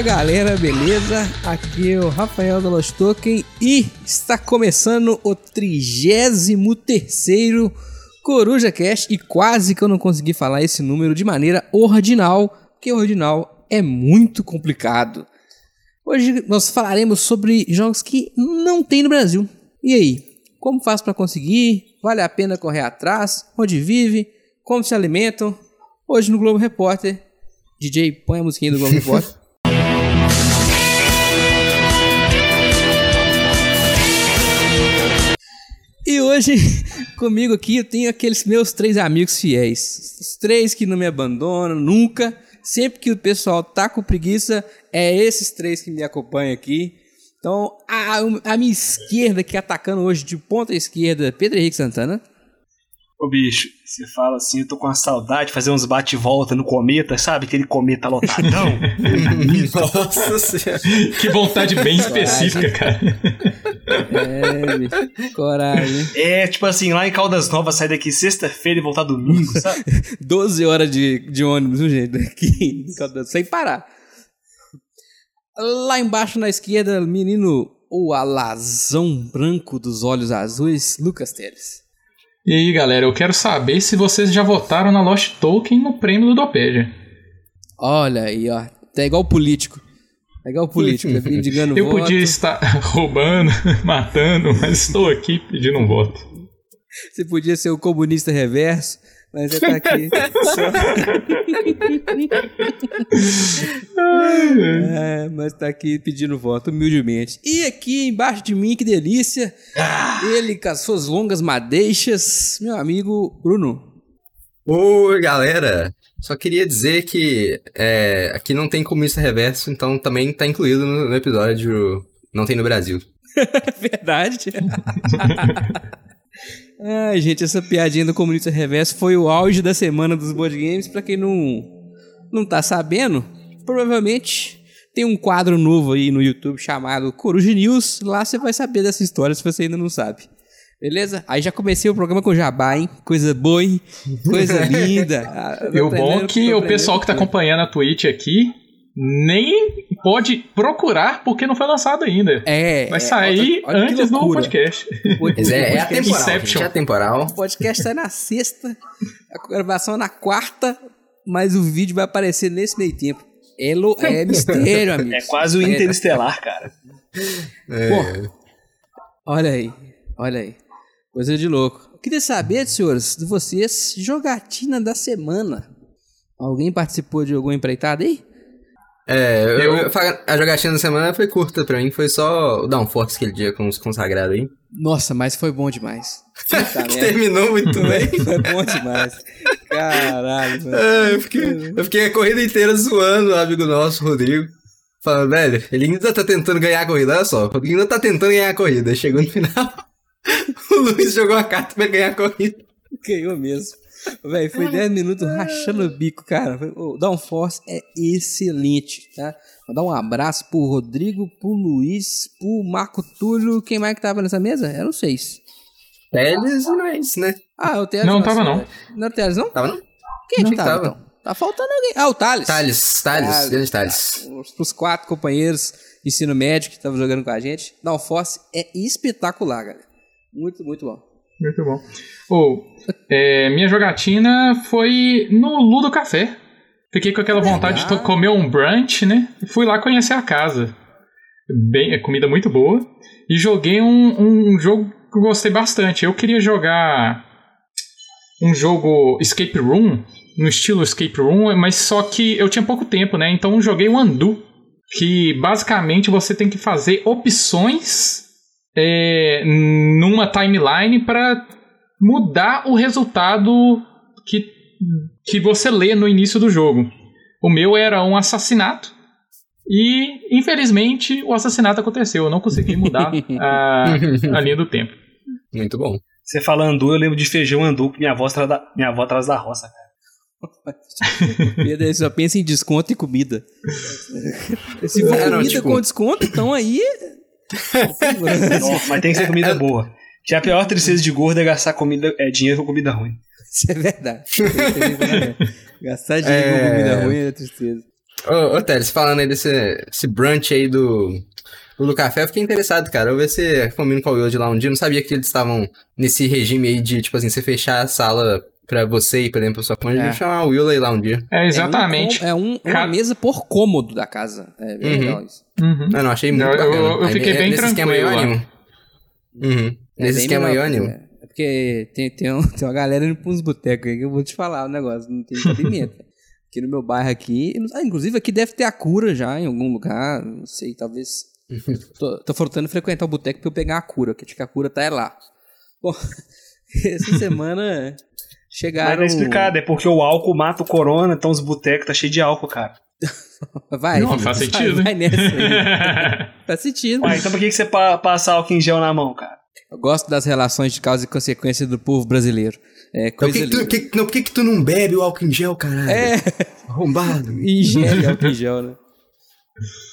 Fala galera, beleza? Aqui é o Rafael da Lost Token e está começando o 33 Coruja Cash e quase que eu não consegui falar esse número de maneira ordinal, porque ordinal é muito complicado. Hoje nós falaremos sobre jogos que não tem no Brasil. E aí, como faz para conseguir? Vale a pena correr atrás? Onde vive? Como se alimentam? Hoje no Globo Repórter, DJ põe a musiquinha do Globo Repórter. E hoje, comigo aqui, eu tenho aqueles meus três amigos fiéis. Os três que não me abandonam nunca. Sempre que o pessoal tá com preguiça, é esses três que me acompanham aqui. Então, a, a minha esquerda, que atacando hoje de ponta esquerda, Pedro Henrique Santana. Ô bicho, você fala assim, eu tô com uma saudade de fazer uns bate-volta no cometa, sabe? Aquele cometa lotadão. Nossa senhora. Que vontade bem específica, cara. É, bicho, coragem. É, tipo assim, lá em Caldas Novas, sair daqui sexta-feira e voltar domingo, sabe? 12 horas de, de ônibus, viu, gente? Aqui, sem parar. Lá embaixo na esquerda, menino, o alazão branco dos olhos azuis, Lucas Teles. E aí, galera, eu quero saber se vocês já votaram na Lost Token no prêmio do Dopedia. Olha aí, ó. É igual político. É igual político, mendigando Eu voto. podia estar roubando, matando, mas estou aqui pedindo um voto. Você podia ser o comunista reverso, mas você tá aqui. é, mas tá aqui pedindo voto, humildemente. E aqui embaixo de mim, que delícia! Ele com as suas longas madeixas, meu amigo Bruno. Oi, galera. Só queria dizer que é, aqui não tem comunista reverso, então também tá incluído no, no episódio Não Tem no Brasil. Verdade. Ai, gente, essa piadinha do comunista reverso foi o auge da semana dos board games. Pra quem não, não tá sabendo, provavelmente tem um quadro novo aí no YouTube chamado Coruja News. Lá você vai saber dessa história se você ainda não sabe. Beleza? Aí já comecei o programa com jabá, hein? Coisa boa, hein? Coisa linda. Ah, E o bom que o pessoal que tá acompanhando a Twitch aqui nem pode procurar porque não foi lançado ainda. É. Vai é, sair olha- olha que antes do podcast. Mas é, é atemporal, Inception. gente, é atemporal. O podcast sai na sexta, a gravação é na quarta, mas o vídeo vai aparecer nesse meio tempo. É, lo- é mistério, amigo. É quase o Interestelar, cara. É. Olha aí, olha aí. Coisa de louco. Eu queria saber, senhores, de vocês, jogatina da semana. Alguém participou de alguma empreitada aí? É, eu, Eu- a jogatina da semana foi curta pra mim, foi só o Downforce aquele dia com os consagrados aí. Nossa, mas foi bom demais. Merda. terminou muito bem. Foi bom demais. Caralho, mano. É, eu, fiquei, eu fiquei a corrida inteira zoando o amigo nosso, Rodrigo. Falando, velho, ele ainda tá tentando ganhar a corrida, olha só. O Rodrigo ainda tá tentando ganhar a corrida. Chegou no final, o Luiz jogou a carta pra ganhar a corrida. Ganhou mesmo. Véi, foi 10 minutos rachando o bico, cara. O Downforce é excelente, tá? Vou dar um abraço pro Rodrigo, pro Luiz, pro Marco Túlio. Quem mais que tava nessa mesa? Eram seis. Teles e nós, né? Ah, o Teles. Não, tava não. velho. Não era o Teles, não? Tava não? Quem Não que tava, tava. então? Tá faltando alguém. Ah, o Thales. Thales, Thales, grande Thales. Os, os quatro companheiros de ensino médio que estavam jogando com a gente. Downforce é espetacular, galera. Muito, muito bom. Muito bom. Ô, é, minha jogatina foi no Ludo Café. Fiquei com aquela vontade de comer um brunch, né? Fui lá conhecer a casa. Bem, é comida muito boa. E joguei um, um jogo que eu gostei bastante. Eu queria jogar um jogo Escape Room, no estilo Escape Room, mas só que eu tinha pouco tempo, né? Então eu joguei o Undo, que basicamente você tem que fazer opções é, numa timeline para mudar o resultado que, que você lê no início do jogo. O meu era um assassinato. E, infelizmente, o assassinato aconteceu. Eu não consegui mudar a, a linha do tempo. Muito bom. Você fala andu, eu lembro de feijão andu, que minha avó atrás da, minha avó atrás da roça, cara. Pedro, só pensa em desconto e comida. Se for comida tipo- com desconto, então aí. Nossa, mas tem que ser comida boa. Já a pior tristeza de gordo é gastar comida, é, dinheiro com comida ruim. Isso é verdade. Gastar dinheiro com É. comida ruim é tristeza. Ô, ô falando aí desse esse brunch aí do, do café, eu fiquei interessado, cara. Eu vou ver se combino com o de lá um dia. Eu não sabia que eles estavam nesse regime aí de, tipo assim, você fechar a sala pra você e, por exemplo, sua cônjuge, É. é. chamar o Will aí lá um dia. É, exatamente. É, um, é um- uma Ca- mesa por cômodo da casa. É bem Uhum. legal isso. Uhum. Não, não, achei muito Eu- eu- bacana. eu Aí, fiquei é, bem nesse esquema eu tranquilo animo. Uhum. É Nesse bem esquema eu melhor, animo. É porque tem, tem, um- tem uma galera indo pra uns botecos aí que eu vou te falar o negócio, não tem cabimento. aqui no meu bairro aqui, ah, inclusive aqui deve ter a cura já em algum lugar, não sei, talvez. tô, tô faltando frequentar o boteco pra eu pegar a cura, que acho que a cura tá é lá. Bom, essa semana Mas chegaram... não é explicado, é porque o álcool mata o corona, então os botecos tá cheio de álcool, cara. Vai, Não, faz vai, sentido. Vai nessa aí. faz sentido. Ué, então por que, que você pa passa álcool em gel na mão, cara? Eu gosto das relações de causa e consequência do povo brasileiro. É Então, por coisa que, que tu, que, não, por que, que tu não bebe o álcool em gel, caralho? É, Arrombado. ingere álcool em gel, né?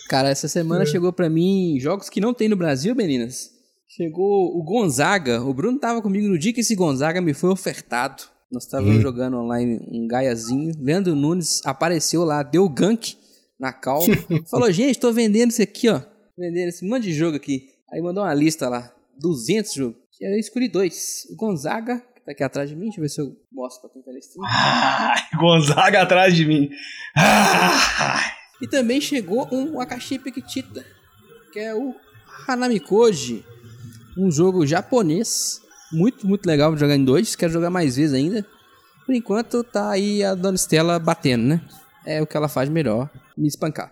Cara, essa semana chegou pra mim jogos que não tem no Brasil, meninas. Chegou o Gonzaga. O Bruno tava comigo no dia que esse Gonzaga me foi ofertado. Nós estávamos jogando online um gaiazinho. Leandro Nunes apareceu lá, deu gank na cal. Falou, gente, tô vendendo isso aqui, ó. Vendendo esse monte de jogo aqui. Aí mandou uma lista lá. 200 jogos. Eu escolhi dois. O Gonzaga, que tá aqui atrás de mim. Deixa eu ver se eu mostro pra quem tá. Ai, Gonzaga atrás de mim. E também chegou um Akashi Piquitita, que é o Hanamikoji, um jogo japonês, muito, muito legal jogar em dois, quero jogar mais vezes ainda. Por enquanto tá aí a Dona Estela batendo, né? É o que ela faz melhor, me espancar.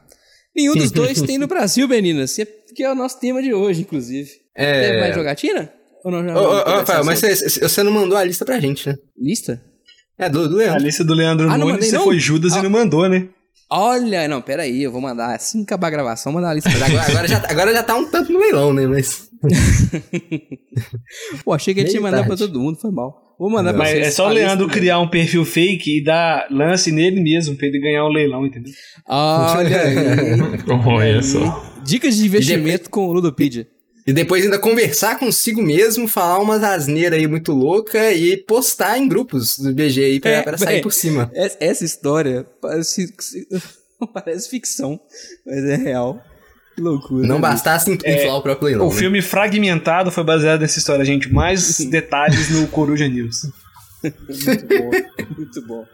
Nenhum dos dois tem no Brasil, meninas, que é o nosso tema de hoje, inclusive. É. Tem mais jogatina? Ou não, já Ô, ô, Rafael, mas sobre- você, você não mandou a lista pra gente, né? Lista? É, do, do A Leandro. lista do Leandro Ah, não Nunes, mandei, você não? foi Judas Ah. e não mandou, né? Olha, não, peraí, eu vou mandar, assim que acabar a gravação, mandar a lista pra Agora, agora já, agora já tá um tanto no leilão, né? Mas. Pô, achei que ele tinha mandado pra todo mundo, foi mal. Vou mandar pra Mas vocês. é só o Leandro criar um perfil fake e dar lance nele mesmo pra ele ganhar o leilão, entendeu? Olha aí. Olha só. Dicas de investimento com o Ludopedia. E depois ainda conversar consigo mesmo, falar umas asneiras aí muito louca e postar em grupos do BG aí pra, É, pra sair véi. por cima. Essa, história parece, parece ficção, mas é real. Que loucura. Não né, bastasse inflar o próprio leilão. o né? filme Fragmentado foi baseado nessa história, gente. Mais detalhes no Coruja News. Muito bom. Muito bom.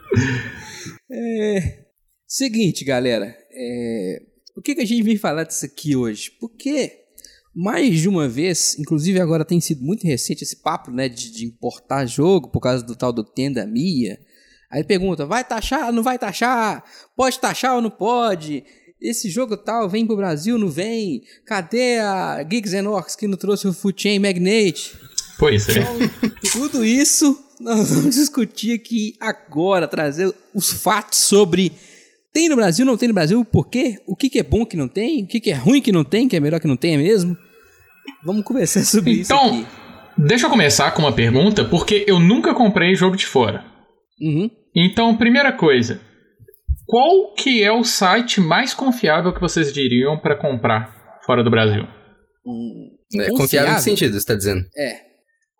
É, seguinte, galera. é, por que, que a gente veio falar disso aqui hoje? Porque mais de uma vez, inclusive agora tem sido muito recente esse papo, né, de, de importar jogo por causa do tal do Tenda Mia. Aí pergunta, vai taxar, não vai taxar? Pode taxar ou não pode? Esse jogo tal vem pro Brasil, não vem? Cadê a Geeks and Orcs que não trouxe o Food Chain Magnate? Pois é. Tudo isso nós vamos discutir aqui agora, trazer os fatos sobre tem no Brasil, não tem no Brasil, por quê? O que, que é bom que não tem? O que, que é ruim que não tem? Que é melhor que não tenha mesmo? Vamos conversar sobre isso Então, aqui. deixa eu começar com uma pergunta, porque eu nunca comprei jogo de fora. Uhum. Então, primeira coisa, qual que é o site mais confiável que vocês diriam pra comprar fora do Brasil? É, confiável em que sentido, você tá dizendo? É.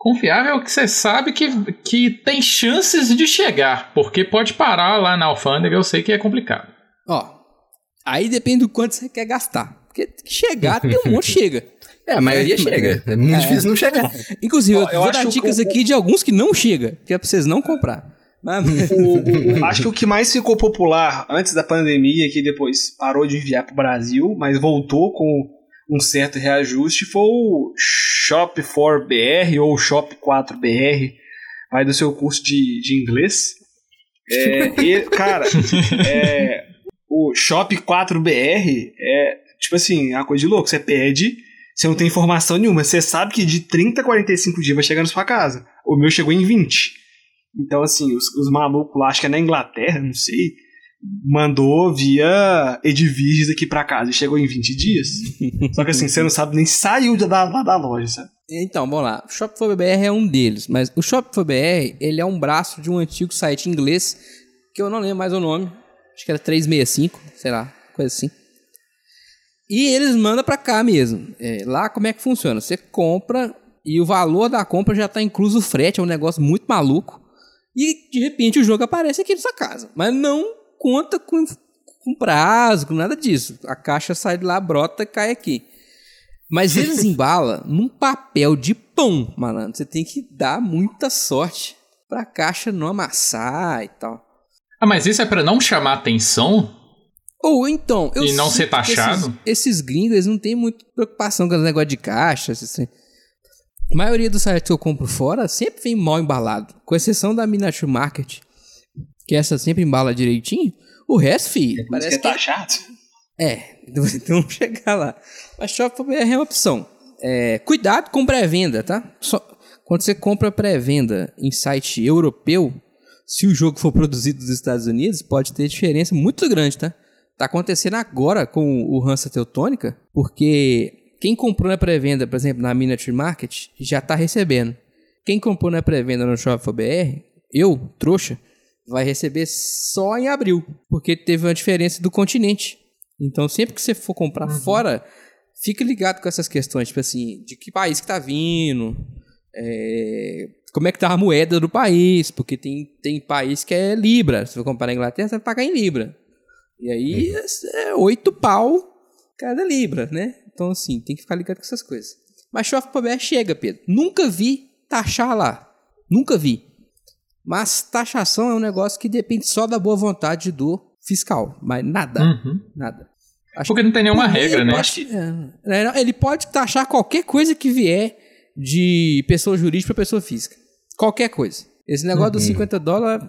Confiável que você sabe que, que tem chances de chegar, porque pode parar lá na alfândega, eu sei que é complicado. Ó, aí depende do quanto você quer gastar. Porque chegar, tem um monte chega. É, a maioria É, chega. É muito difícil não chegar. Inclusive, Ó, eu, eu vou dar que dicas o- aqui de alguns que não chega, que é pra vocês não comprar. Mas, O- o- acho que o que mais ficou popular antes da pandemia, que depois parou de enviar pro Brasil, mas voltou com um certo reajuste, foi o Shop 4BR ou Shop 4BR, vai do seu curso de, de inglês. É, e, cara, é, o Shop 4BR é tipo assim, é uma coisa de louco. Você pede, você não tem informação nenhuma. Você sabe que de 30 a 45 dias vai chegar na sua casa. O meu chegou em 20. Então, assim, os, os malucos lá, acho que é na Inglaterra, não sei, mandou via Edviges aqui pra casa e chegou em 20 dias. Só que assim, você não sabe nem saiu da, da, da loja, sabe? Então, vamos lá. O Shop 4BR é um deles, mas o Shop 4BR, ele é um braço de um antigo site inglês, que eu não lembro mais o nome, acho que era 365, sei lá, coisa assim. E eles mandam pra cá mesmo. É, lá como é que funciona? Você compra e o valor da compra já tá incluso o frete, é um negócio muito maluco. E de repente o jogo aparece aqui na sua casa, mas não conta com, com prazo, com nada disso. A caixa sai de lá, brota e cai aqui. Mas eles embalam num papel de pão, malandro. Você tem que dar muita sorte pra caixa não amassar e tal. Ah, mas isso é pra não chamar atenção? Ou então, eu E não ser taxado? Esses, esses gringos, eles não têm muita preocupação com o negócio de caixa. Assim. A maioria dos sites que eu compro fora sempre vem mal embalado. Com exceção da Miniature Market, que essa sempre embala direitinho. O resto, filho, isso parece que é que é é, então vamos chegar lá. Mas Shopify é uma opção. É, cuidado com pré-venda, tá? Só, quando você compra pré-venda em site europeu, se o jogo for produzido nos Estados Unidos, pode ter diferença muito grande, tá? Tá acontecendo agora com o Hansa Teutônica, porque quem comprou na pré-venda, por exemplo, na Miniature Market, já tá recebendo. Quem comprou na pré-venda no Shopify BR, eu, trouxa, vai receber só em abril, porque teve uma diferença do continente. Então, sempre que você for comprar fora, fica ligado com essas questões, tipo assim, de que país que tá vindo, é, como é que tá a moeda do país, porque tem, tem país que é Libra. Se for comprar na Inglaterra, você vai pagar em Libra. E aí é oito pau cada Libra, né? Então, assim, tem que ficar ligado com essas coisas. Mas Shopify BR chega, Pedro. Nunca vi taxar lá. Nunca vi. Mas taxação é um negócio que depende só da boa vontade do fiscal. Mas nada. Uhum. Nada. Acho Porque não tem nenhuma regra, né? Que é, não, ele pode taxar qualquer coisa que vier de pessoa jurídica para pessoa física. Qualquer coisa. Esse negócio dos 50 dólares.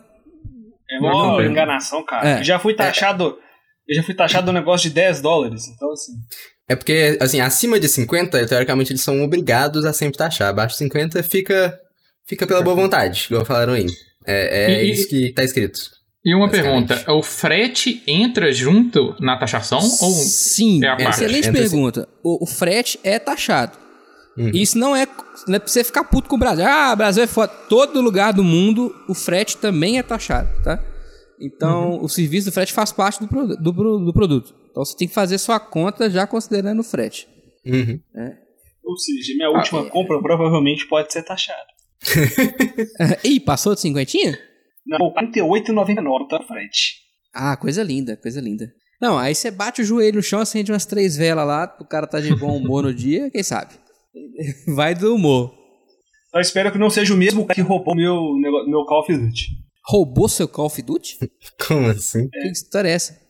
é uma não, enganação, cara. É. Eu já fui taxado. Eu já fui taxado um negócio de 10 dólares. Então, assim. É porque, assim, acima de 50, teoricamente, eles são obrigados a sempre taxar. Abaixo de 50 fica, fica pela boa vontade, igual falaram aí. É, é E- isso que tá escrito. E uma pergunta: o frete entra junto na taxação? Ou Sim, é a parte? excelente Entra pergunta. O, o frete é taxado. Uhum. Isso não é, não é pra você ficar puto com o Brasil. Ah, o Brasil é foda. Todo lugar do mundo, o frete também é taxado, tá? Então, Uhum. o serviço do frete faz parte do, produ- do, pro- do produto. Então, você tem que fazer sua conta já considerando o frete. Uhum. Ou seja, minha última é. compra provavelmente pode ser taxada. Ih, passou de cinquentinha? Não, R$ 48,99 tá frete. Ah, coisa linda, coisa linda. Não, aí você bate o joelho no chão, acende umas três velas lá, o cara tá de bom humor no dia, quem sabe? Vai do humor. Eu espero que não seja o mesmo cara que roubou meu, meu Call of Duty. Roubou seu Call of Duty? Como assim? Que história é essa?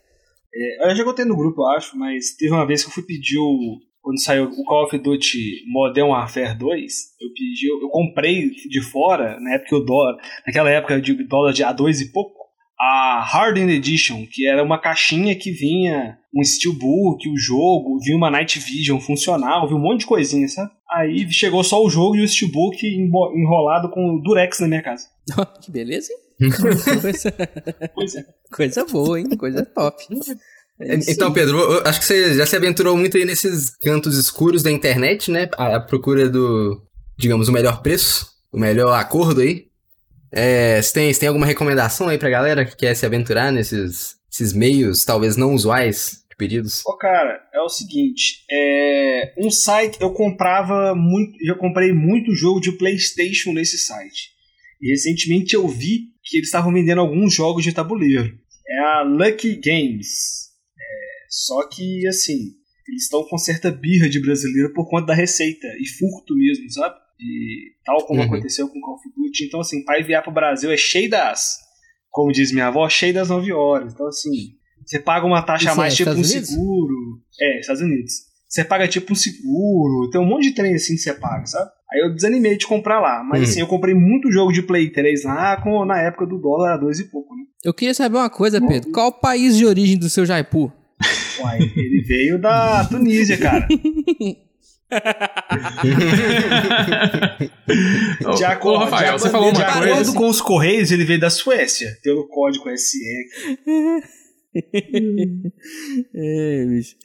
É, eu já contei no grupo, eu acho, mas teve uma vez que eu fui pedir o. Quando saiu o Call of Duty Modern Warfare 2, eu pedi, eu, eu comprei de fora, na época o dólar, naquela época de dólar de A2 e pouco, a Hardened Edition, que era uma caixinha que vinha um Steelbook, o jogo, vinha uma Night Vision funcional, vinha um monte de coisinha, sabe? Aí chegou só o jogo e o Steelbook enrolado com Durex na minha casa. que beleza, hein? coisa, coisa boa, hein? Coisa top. É Então. Pedro, eu acho que você já se aventurou muito aí nesses cantos escuros da internet, né? A, a procura do, digamos, o melhor preço, o melhor acordo aí. É, você, tem, você tem alguma recomendação aí pra galera que quer se aventurar nesses esses meios, talvez não usuais, de pedidos? Ô, cara, é o seguinte, é... um site, eu comprava muito, já comprei muito jogo de Playstation nesse site. E recentemente eu vi que eles estavam vendendo alguns jogos de tabuleiro. É a Lucky Games. É, Só que, assim, eles estão com certa birra de brasileiro por conta da receita e furto mesmo, sabe? E tal como Uhum. aconteceu com Call of Duty. Então, assim, para enviar pro Brasil é cheio das, como diz minha avó, cheio das 9 horas. Então, assim, você paga uma taxa a Isso mais, é tipo um Estados Unidos? seguro. É, Estados Unidos. Você paga tipo um seguro, tem um monte de trem assim que você paga, sabe? Aí eu desanimei de comprar lá. Mas Uhum. assim, eu comprei muito jogo de Play 3 lá com, na época do dólar a dois e pouco, né? Eu queria saber uma coisa, Pedro. Qual o país de origem do seu Jaipur? Uai, ele veio da Tunísia, cara. Ô, De ô, acordo, Rafael, de você falou de uma acordo coisa. com os Correios, ele veio da Suécia, pelo código SE. é, bicho.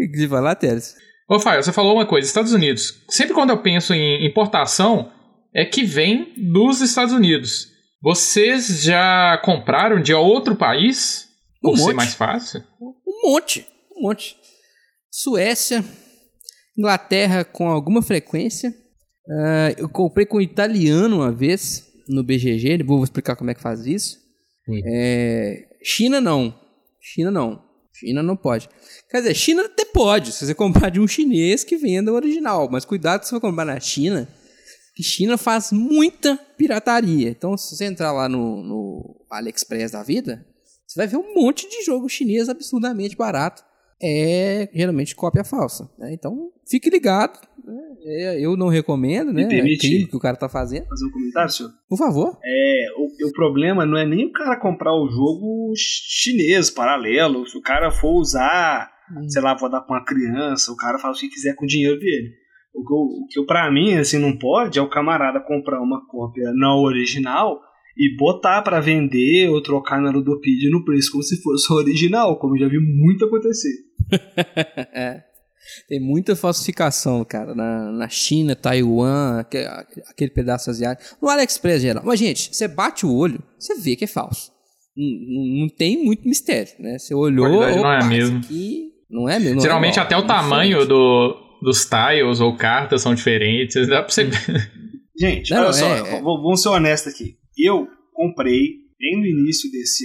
O que você falar, Teres? Ô, Rafael, você falou uma coisa: Estados Unidos. Sempre quando eu penso em importação, é que vem dos Estados Unidos. Vocês já compraram de outro país? Um Por ser monte. mais fácil? Um monte, um monte. Suécia, Inglaterra com alguma frequência. Ah, eu comprei com um italiano uma vez no BGG, vou explicar como é que faz isso. É, China não, China não. China não pode. Quer dizer, China até pode, se você comprar de um chinês que venda o original. Mas cuidado se você for comprar na China, que China faz muita pirataria. Então, se você entrar lá no, no AliExpress da vida, você vai ver um monte de jogo chinês absurdamente barato. É geralmente cópia falsa. Né? Então, fique ligado. Né? É, eu não recomendo, né? É crime que o cara tá fazendo. Fazer um comentário, senhor? Por favor. É, o, o problema não é nem o cara comprar o jogo ch- chinês, paralelo. Se o cara for usar, sei lá, vou dar pra uma criança, o cara faz o que quiser com o dinheiro dele. O que, o que pra mim, assim, não pode é o camarada comprar uma cópia não original e botar pra vender ou trocar na Ludopedia no preço como se fosse o original, como eu já vi muito acontecer. É. Tem muita falsificação, cara, na, na China, Taiwan, aque- aquele, pedaço asiático. No AliExpress, geral. Mas, gente, você bate o olho, você vê que é falso. Não, não- tem muito mistério, né? Você olhou. Qualidade não é opa, mesmo. isso aqui não é mesmo. não é Geralmente igual, até o é tamanho do, dos tiles ou cartas são diferentes. Dá pra você ver. Gente, Não, olha só, é- é. v- vamos ser honestos aqui. Eu comprei, bem no início desse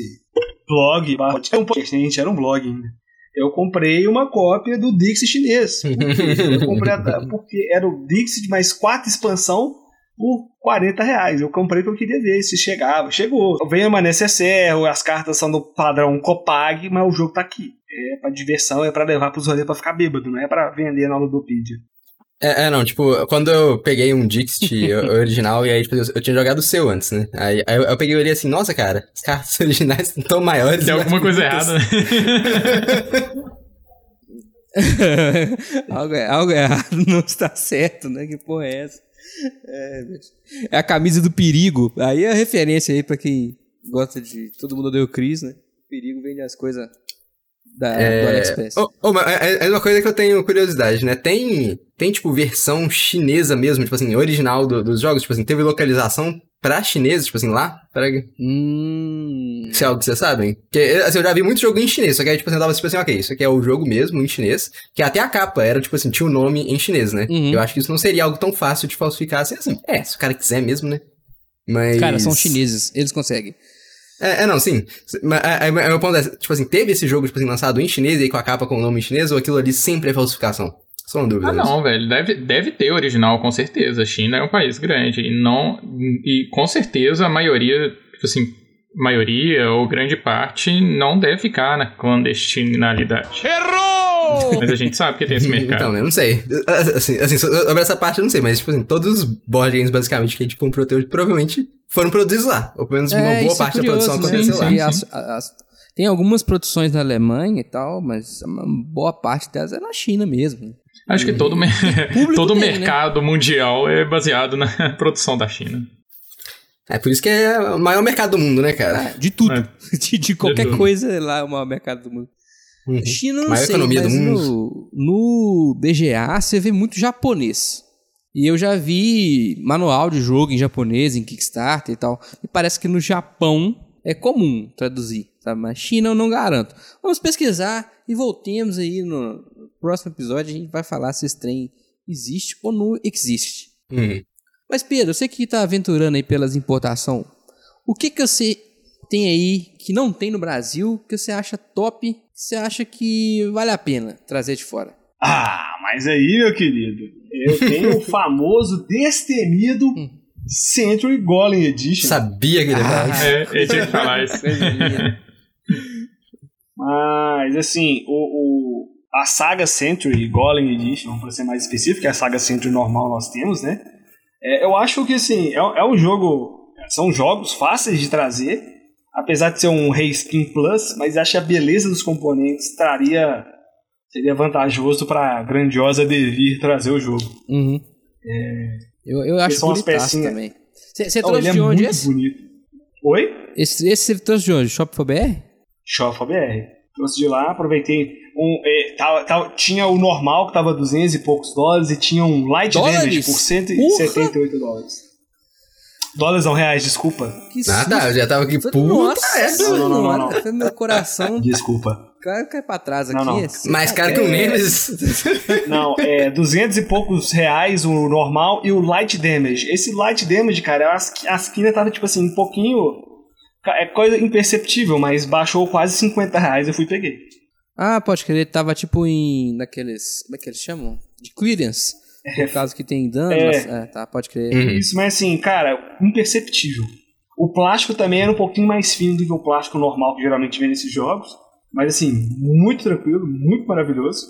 blog, um podcast, né? gente era um blog ainda. Eu comprei uma cópia do Dixie chinês. Por quê? Eu comprei a- porque era o Dixie de mais quatro expansão por 40 reais. Eu comprei porque eu queria ver se chegava. Chegou. Veio uma necessaire, as cartas são do padrão Copag, mas o jogo tá aqui. É pra diversão, é pra levar pros rolês pra ficar bêbado, não é pra vender na Ludopedia. É, é, não, tipo, quando eu peguei um Dixit original, e aí, tipo, eu, eu tinha jogado o seu antes, né? Aí, aí eu, eu peguei e olhei assim, nossa, cara, as cartas originais estão tão maiores. Tem e alguma coisa bonitas. errada, né? algo, é- algo errado não está certo, né? Que porra é essa? É. É a camisa do perigo. Aí é a referência aí pra quem gosta de. Todo mundo odeia o Chris, né? O perigo vende as coisas da, do É... AliExpress. Oh, oh, é, é uma coisa que eu tenho curiosidade, né? Tem, tem, tipo, versão chinesa mesmo, tipo assim, original do- dos jogos? Tipo assim, teve localização pra chinês, tipo assim, lá? Pra... Hum. Se é algo que vocês sabem? Porque, assim, eu já vi muito jogo em chinês, só que aí, tipo assim, eu tava tipo assim, ok, isso aqui é o jogo mesmo, em chinês, que até a capa era, tipo assim, tinha o nome em chinês, né? Uhum. Eu acho que isso não seria algo tão fácil de falsificar assim, assim. É, se o cara quiser mesmo, né? Mas... Cara, são chineses, eles conseguem. É, é, não, sim. Mas é, é, meu ponto é, tipo assim, teve esse jogo, tipo assim, lançado em chinês e aí com a capa com o nome em chinês, ou aquilo ali sempre é falsificação? Só uma dúvida. Ah, não, velho. Deve, deve ter original, com certeza. A China é um país grande. E não. E com certeza a maioria, tipo assim, maioria ou grande parte não deve ficar na clandestinalidade. Errou! Mas a gente sabe que tem esse mercado. Então, né? Não sei. Assim, assim, sobre essa parte eu não sei, mas, tipo assim, todos os board games, basicamente, que a gente comprou até hoje, provavelmente foram produzidos lá. Ou pelo menos uma boa é parte da curioso, produção né? aconteceu Sim, lá. sim. E as- as- tem algumas produções na Alemanha e tal, mas uma boa parte delas é na China mesmo. Acho que todo, todo tem, né? mercado mundial é baseado na produção da China. É por isso que é o maior mercado do mundo, né, cara? Ah, de tudo. É. De, de qualquer tudo. coisa lá é o maior mercado do mundo. Uhum. China não Maior sei, economia do mas mundo. no, no BGA você vê muito japonês. E eu já vi manual de jogo em japonês, em Kickstarter e tal. E parece que no Japão é comum traduzir, sabe? Mas China eu não garanto. Vamos pesquisar e voltemos aí no próximo episódio. A gente vai falar se esse trem existe ou não existe. Uhum. Mas Pedro, você que tá aventurando aí pelas importação, o que que você tem aí que não tem no Brasil, que você acha top, que você acha que vale a pena trazer de fora? Ah, mas aí, meu querido, eu tenho o famoso destemido Century Golem Edition. Sabia que ele ia falar isso. É, ele tinha que falar isso. Mas, assim, o, o- a saga Century Golem Edition, para ser mais específico, que é a saga Century normal nós temos, né? É, eu acho que, assim, é, é um jogo... São jogos fáceis de trazer, apesar de ser um Reskin Plus, mas acho que a beleza dos componentes traria... Seria vantajoso para grandiosa Devir trazer o jogo. Uhum. Eu, eu acho são bonitaço também. Você Oh, trouxe ele é de onde muito esse? bonito. Oi? esse? Esse você trouxe de onde? Shop for BR? Shofa BR. Trouxe de lá, aproveitei. Um, é, tava- tava- tinha o normal, que tava 200 e poucos dólares, e tinha um light Dólares? damage por 178 dólares. Dólares não, reais, desculpa. Que Ah, tá, eu já tava aqui, puta, Nossa, é Não, não, não, não, não. Meu coração Desculpa. Cai, cai pra trás aqui. Não, não. esse- Mais caro que o Nemesis. Não, é 200 e poucos reais o normal e o light damage. Esse light damage, cara, as quinas tava tipo assim, um pouquinho. É coisa imperceptível, mas baixou quase 50 reais eu fui e peguei. Ah, pode crer, ele tava tipo em. naqueles. Como é que eles chamam? De clearance. Por causa que tem dano. É. mas- é, tá, pode crer. Uhum. Isso, mas assim, cara, imperceptível. O plástico também era um pouquinho mais fino do que o plástico normal que geralmente vem nesses jogos. Mas assim, muito tranquilo, muito maravilhoso.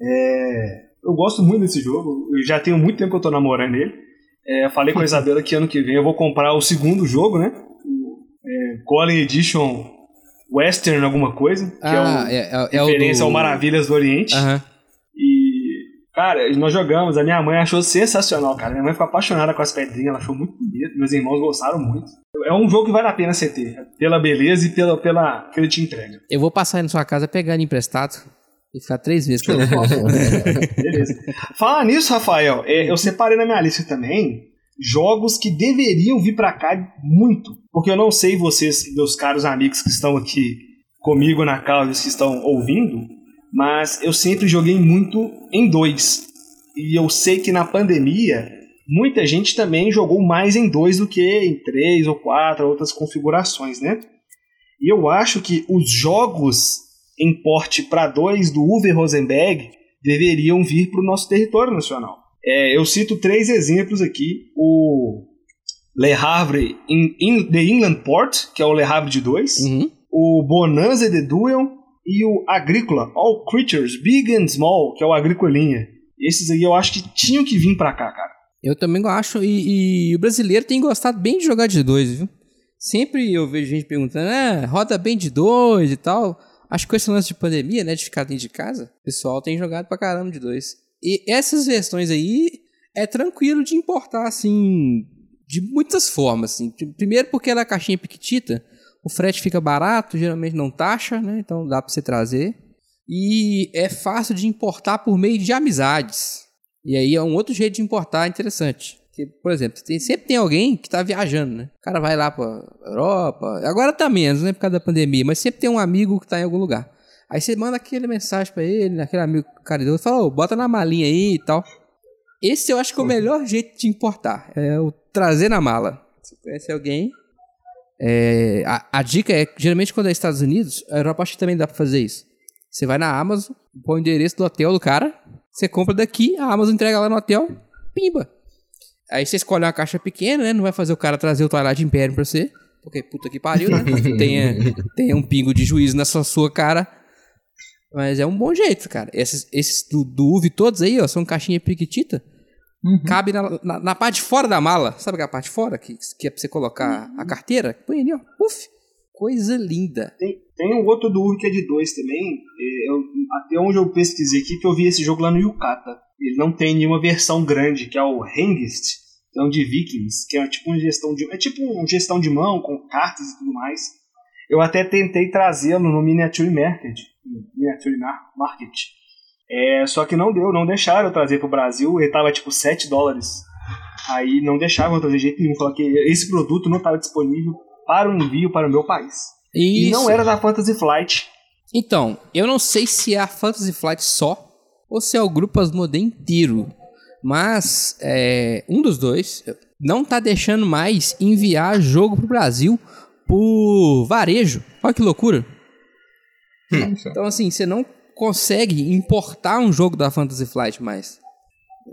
É, Eu gosto muito desse jogo. Eu já tenho muito tempo que eu tô namorando ele. É, falei com a Isabela que ano que vem eu vou comprar o segundo jogo, né? O é, Golem Edition Western alguma coisa. Que Ah, é, é, é, o é o. referência do... ao Maravilhas do Oriente. Aham. E, cara, nós jogamos, a minha mãe achou sensacional, cara. Minha mãe ficou apaixonada com as pedrinhas, ela achou muito bonito, meus irmãos gostaram muito. É um jogo que vale a pena você ter, pela beleza e pela, pela que ele te entrega. Eu vou passar aí na sua casa pegar ele emprestado e ficar três vezes com ele. Beleza. Falar nisso, Rafael, é, eu separei na minha lista também jogos que deveriam vir pra cá muito. Porque eu não sei vocês, meus caros amigos que estão aqui comigo na causa, que estão ouvindo, mas eu sempre joguei muito em dois. E eu sei que na pandemia, muita gente também jogou mais em dois do que em três ou quatro, outras configurações, né? E eu acho que os jogos em porte para dois do Uwe Rosenberg deveriam vir para o nosso território nacional. É, eu cito três exemplos aqui: o Le Havre in, in, The Inland Port, que é o Le Havre de 2, Uhum. o Bonanza The Duel e o Agrícola, All Creatures, Big and Small, que é o Agricolinha. Esses aí eu acho que tinham que vir pra cá, cara. Eu também acho, e, e o brasileiro tem gostado bem de jogar de dois, viu? Sempre eu vejo gente perguntando, ah, roda bem de dois e tal. Acho que com esse lance de pandemia, né, de ficar dentro de casa, o pessoal tem jogado pra caramba de dois. E essas versões aí é tranquilo de importar, assim, de muitas formas, assim. Primeiro porque ela é caixinha piquitita, o frete fica barato, geralmente não taxa, né, então dá pra você trazer. E é fácil de importar por meio de amizades. E aí é um outro jeito de importar interessante. Que, por exemplo, tem- sempre tem alguém que tá viajando, né? O cara vai lá pra Europa. Agora tá menos, né? Por causa da pandemia. Mas sempre tem um amigo que tá em algum lugar. Aí você manda aquele mensagem pra ele, aquele amigo caridoso, fala, ô, bota na malinha aí e tal. Esse eu acho que é o melhor jeito de importar. É o trazer na mala. Você conhece alguém. é, a, a dica é, geralmente quando é Estados Unidos, a Europa acho que também dá pra fazer isso. Você vai na Amazon, põe o endereço do hotel do cara, você compra daqui, a Amazon entrega lá no hotel, pimba. Aí você escolhe uma caixa pequena, né? Não vai fazer o cara trazer o Twilight Imperium pra você. Porque puta que pariu, né? tenha, tenha um pingo de juízo na sua, cara. Mas é um bom jeito, cara. Esses, esses do, do UV todos aí, ó, são caixinha piquitita. Cabe na, na, na parte de fora da mala. Sabe aquela parte de fora que, que é pra você colocar a carteira? Põe ali, ó. Uf! Coisa linda. Tem, tem um outro do Ur que é de dois também. é, eu- até onde eu pesquisei aqui, que eu vi esse jogo lá no Yukata. Ele não tem nenhuma versão grande, que é o Hengist, um de Vikings, que é tipo uma gestão de. É tipo uma gestão de mão, com cartas e tudo mais. Eu até tentei trazê-lo no Miniature Market. Miniature Mar- Market. É, só que não deu, não deixaram eu trazer pro Brasil. Ele tava tipo 7 dólares. Aí não deixavam eu trazer jeito nenhum. Falaram que esse produto não estava disponível para o envio para o meu país. E Isso. não era da Fantasy Flight. Então, eu não sei se é a Fantasy Flight só ou se é o Grupo Asmodee inteiro. Mas é, um dos dois não tá deixando mais enviar jogo pro Brasil por varejo. Olha que loucura. Então, assim, você não consegue importar um jogo da Fantasy Flight mais.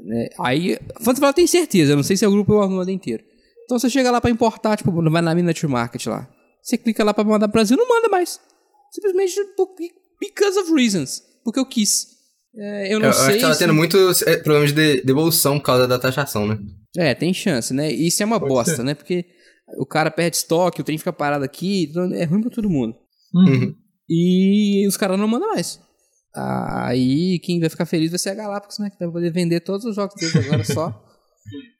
né? Aí, a Fantasy Flight tem certeza, eu não sei se é o grupo Asmodee inteiro. Então você chega lá pra importar, tipo, vai na Miniature Market lá. Você clica lá pra mandar pro Brasil, não manda mais. Simplesmente because of reasons. Porque eu quis. É, eu não Eu, eu sei. acho que tava se- tendo muitos é, problemas de devolução por causa da taxação, né? É, tem chance, né? Isso é uma bosta, né? Porque o cara perde estoque, o trem fica parado aqui, então é ruim pra todo mundo. Uhum. E os caras não mandam mais. Aí quem vai ficar feliz vai ser a Galápagos, né? Que vai poder vender todos os jogos deles agora só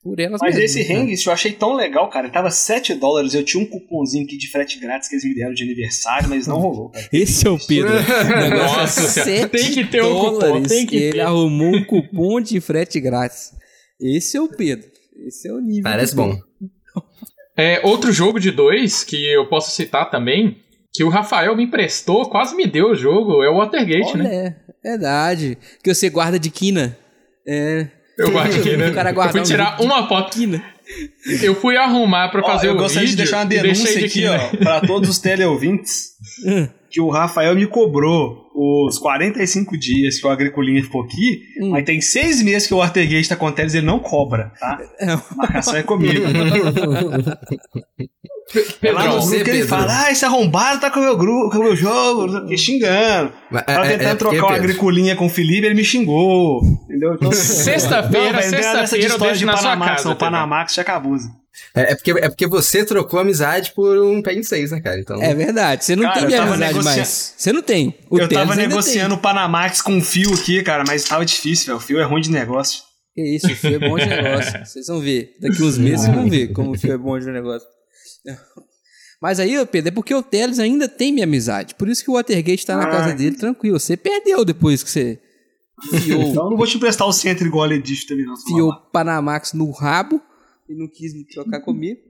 por elas Mas mesmas, esse né? Eu achei tão legal, cara. Tava 7 dólares. Eu tinha um cupomzinho aqui de frete grátis que eles me deram de aniversário, mas não rolou, cara. Esse é o Pedro. Nossa é sete tem que ter um cupom, dólares tem que Ele ter. arrumou um cupom de frete grátis. Esse é o Pedro. Esse é o nível. Parece bom. É, outro jogo de dois que eu posso citar também, que o Rafael me emprestou, quase me deu o jogo, é o Watergate, né? Olha, é verdade. Que você guarda de quina. É. Eu guardei, né? O cara Eu fui um tirar de uma foto. Quina. Eu fui arrumar pra Ó, fazer eu o gostaria vídeo de deixar uma deixei denúncia de aqui, quina. ó, pra todos os teleouvintes. que o Rafael me cobrou os 45 dias que o Agricolinha ficou aqui, Hum. mas tem seis meses que o Watergate tá com o Teles e ele não cobra, tá? É. A marcação é comigo. É lá no grupo que ele fala, ah, esse arrombado tá com o meu grupo, com o meu jogo, o quê, xingando. Mas, Tava é- é- tentando é porque, trocar o Pedro, Agricolinha com o Felipe, ele me xingou. Entendeu? Então, Sexta-feira, sexta-feira eu deixo de na sua Panamax, casa, não. Pedro. Panamax já abusa. É, é porque, é porque você trocou amizade por um pé em seis, né, cara? Então, É verdade, você não Cara, tem amizade negocia- mais. Você não tem. O eu tava Ainda negociando o Panamax com o Fio aqui, cara, mas tava difícil, velho. O Fio é ruim de negócio. Que isso, o fio é bom de negócio. Vocês vão ver. Daqui uns meses vocês vão ver como o fio é bom de negócio. Mas aí, Pedro, é porque o Teles ainda tem minha amizade. Por isso que o Watergate tá na Ah. casa dele tranquilo. Você perdeu depois que você fiou, Então eu não vou te emprestar o centro igual a Edith também, não. fiou o Panamax no rabo e não quis me trocar comigo.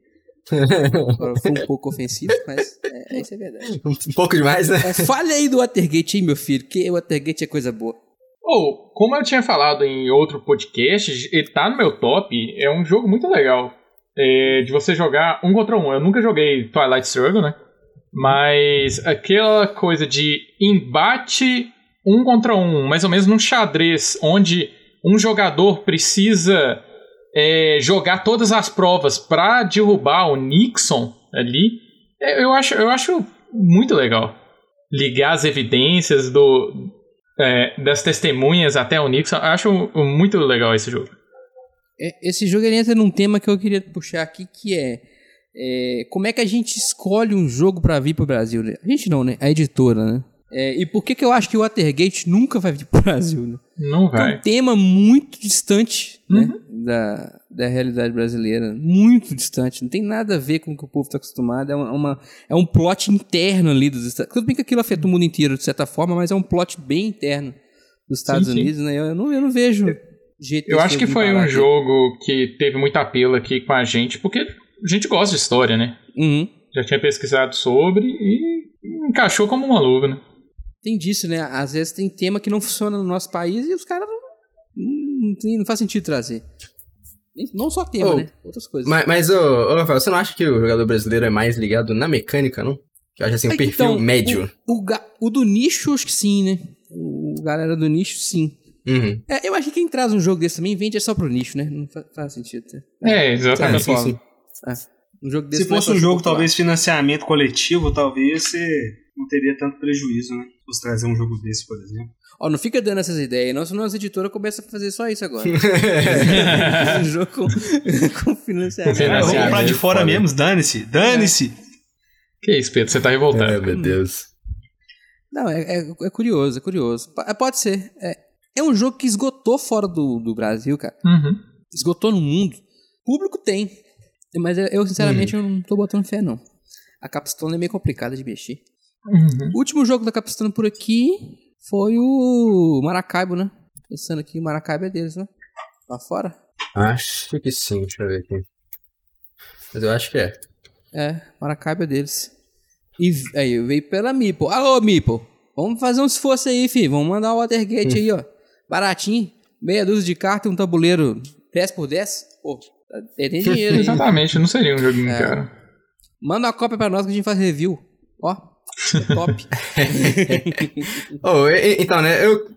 Agora, Foi um pouco ofensivo, mas é, isso é verdade. um pouco demais, né? É, fale aí do Watergate, hein, meu filho, que o Watergate é coisa boa. Ou, como eu tinha falado em outro podcast, ele tá no meu top, é um jogo muito legal. É, de você jogar um contra um. Eu nunca joguei Twilight Struggle, né? Mas aquela coisa de embate um contra um, mais ou menos num xadrez, onde um jogador precisa é, jogar todas as provas pra derrubar o Nixon ali, é, eu acho, eu acho muito legal. Ligar as evidências do, é, das testemunhas até o Nixon. Eu acho muito legal esse jogo. É, Esse jogo ele entra num tema que eu queria puxar aqui, que é, é, como é que a gente escolhe um jogo pra vir pro Brasil, né? A gente não, né? A editora, né? É, e por que que eu acho que o Watergate nunca vai vir pro Brasil, né? Não É vai. um tema muito distante, né? Da, da realidade brasileira. Muito distante. Não tem nada a ver com o que o povo tá acostumado. É, uma, é um plot interno ali dos Estados Tudo bem que aquilo afeta o mundo inteiro, de certa forma, mas é um plot bem interno dos Estados Sim, sim. Unidos, né? Eu não, eu não vejo jeito Eu acho que foi um aqui. jogo que teve muito apelo aqui com a gente, porque a gente gosta de história, né? Uhum. Já tinha pesquisado sobre e encaixou como uma luva, né? Tem disso, né? Às vezes tem tema que não funciona no nosso país e os caras não, não, tem- não faz sentido trazer. Não só tema, Oh, né? Outras coisas. Mas, mas ô, ô, Rafael, você não acha que o jogador brasileiro é mais ligado na mecânica, não? Que eu acho assim, o É, perfil então, médio. O, o, o do nicho, acho que sim, né? O galera do nicho, sim. Uhum. É, eu acho que quem traz um jogo desse também vende é só pro nicho, né? Não fa- faz sentido. né? É, É, exatamente. sim, sim. Um jogo desse Se é fosse um jogo, popular. talvez financiamento coletivo, talvez você não teria tanto prejuízo, né? Fosse trazer um jogo desse, por exemplo. Ó, não fica dando essas ideias, não, senão as editoras começam a fazer só isso agora. um jogo com, com financiamento. É, Financiamento, comprar de fora mesmo, dane-se, dane-se. Que isso, Pedro, você tá revoltado. Ai, meu Deus. Não, é, é, é curioso, é curioso. Pa- Pode ser. É, é um jogo que esgotou fora do, do Brasil, cara. Uhum. Esgotou no mundo. Público tem. Mas eu, eu, sinceramente, eu não tô botando fé, não. A Capstone é meio complicada de mexer. Uhum. O último jogo da Capstone por aqui foi o Maracaibo, né? Pensando aqui, o Maracaibo é deles, né? Lá fora? Acho que sim, deixa eu ver aqui. Mas eu acho que é. É, Maracaibo é deles. E aí, veio pela Mipo. Alô, Mipo! Vamos fazer um esforço aí, filho. Vamos mandar o Watergate aí, ó. Baratinho. Meia dúzia de carta e um tabuleiro 10 por 10. Pô, tá- tem dinheiro aí. Exatamente, não seria um joguinho É. caro. Manda uma cópia pra nós que a gente faz review. Ó, é top. Oh, e- então, né, eu...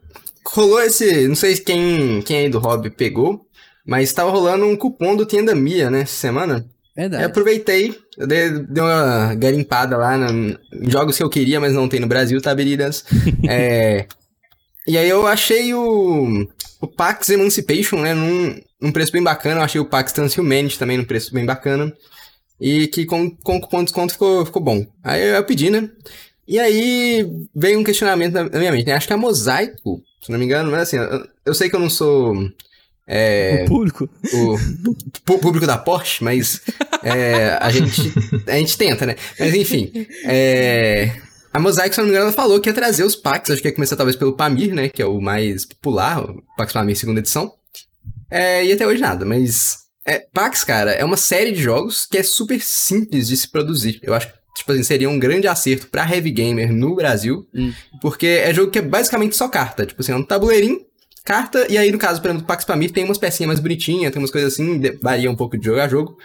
Rolou esse... Não sei quem, quem aí do hobby pegou, mas tava rolando um cupom do Tenda Mia, né, essa semana. Verdade. aproveitei, eu dei, dei uma garimpada lá em jogos que eu queria, mas não tem no Brasil, tá, Beridas? é, e aí eu achei o, o Pax Emancipation, né, num, num preço bem bacana. Eu achei o Pax Transhumanity também num preço bem bacana. E que com, com cupom de desconto ficou, ficou bom. Aí eu pedi, né? E aí veio um questionamento na, na minha mente, né? Acho que a Mosaico, se não me engano, mas assim, eu, eu sei que eu não sou... É, O público. o público da Porsche, mas é, a, gente, a gente tenta, né? Mas enfim, é, a Mosaic, se não me engano, ela falou que ia trazer os packs, acho que ia começar talvez pelo Pamir, né? Que é o mais popular, o Pax Pamir segunda edição. É, e até hoje nada, mas... É, Pax, cara, é uma série de jogos que é super simples de se produzir. Eu acho que, tipo assim, seria um grande acerto pra heavy gamer no Brasil, Hum. porque é jogo que é basicamente só carta. Tipo assim, é um tabuleirinho, carta, e aí no caso, por exemplo, do Pax Pamir tem umas pecinhas mais bonitinhas, tem umas coisas assim, varia um pouco de jogo a jogo,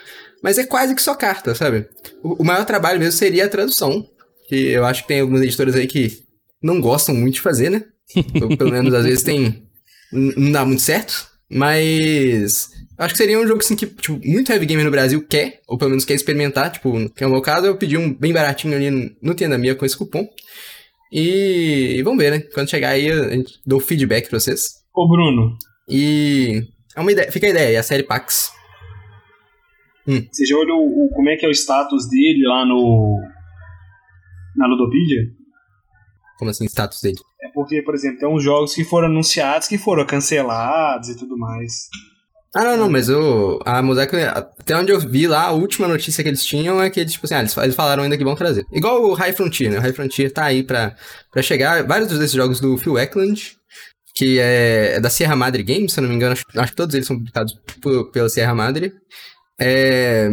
mas é quase que só carta, sabe? O, o maior trabalho mesmo seria a tradução, Que eu acho que tem algumas editoras aí que não gostam muito de fazer, né? Ou pelo menos às vezes tem. Não dá muito certo. Mas. Acho que seria um jogo assim que, tipo, muito heavy gamer no Brasil quer, ou pelo menos quer experimentar. Tipo, que é o meu caso, eu pedi um bem baratinho ali no- no Tienda Mia com esse cupom. E, e vamos ver, né? Quando chegar aí, a gente dou feedback pra vocês. Ô, Bruno, E. É uma ideia, fica a ideia, é a série Pax. você já olhou o, como é que é o status dele lá no. na Ludopedia? Como assim, status dele? É porque, por exemplo, tem uns jogos que foram anunciados que foram cancelados e tudo mais. Ah, não, não, mas o, a Mosaic, até onde eu vi lá, a última notícia que eles tinham é que eles, tipo assim, ah, eles, eles falaram ainda que vão trazer. Igual o High Frontier, né? O High Frontier tá aí pra, pra chegar. Vários desses jogos do Phil Eklund, que é, é da Sierra Madre Games, se eu não me engano, acho, acho que todos eles são publicados pela Sierra Madre. É,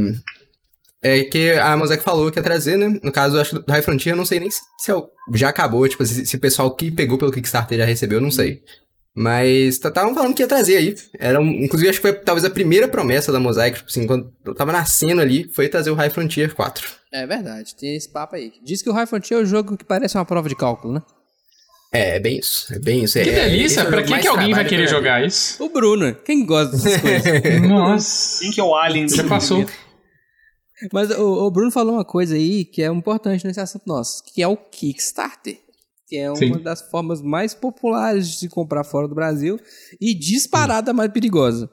é que a Mosaic falou que ia trazer, né? No caso, acho que do High Frontier, eu não sei nem se, se é já acabou, tipo, se, se o pessoal que pegou pelo Kickstarter já recebeu, eu não sei. Mas estavam falando que ia trazer aí. Era um, inclusive, acho que foi talvez a primeira promessa da Mosaic, tipo assim, quando eu tava nascendo ali, foi trazer o High Frontier 4. É verdade, tem esse papo aí. Diz que o High Frontier é o jogo que parece uma prova de cálculo, né? É, é bem isso, é bem isso. Que é, delícia, esse é pra jogo que, alguém vai querer jogar isso? O Bruno, quem gosta dessas coisas? Nossa. Quem que é o Alien do Você passou. Mas o, o Bruno falou uma coisa aí que é importante nesse assunto nosso, que é o Kickstarter. Que é uma Sim. das formas mais populares de se comprar fora do Brasil e disparada mais perigosa.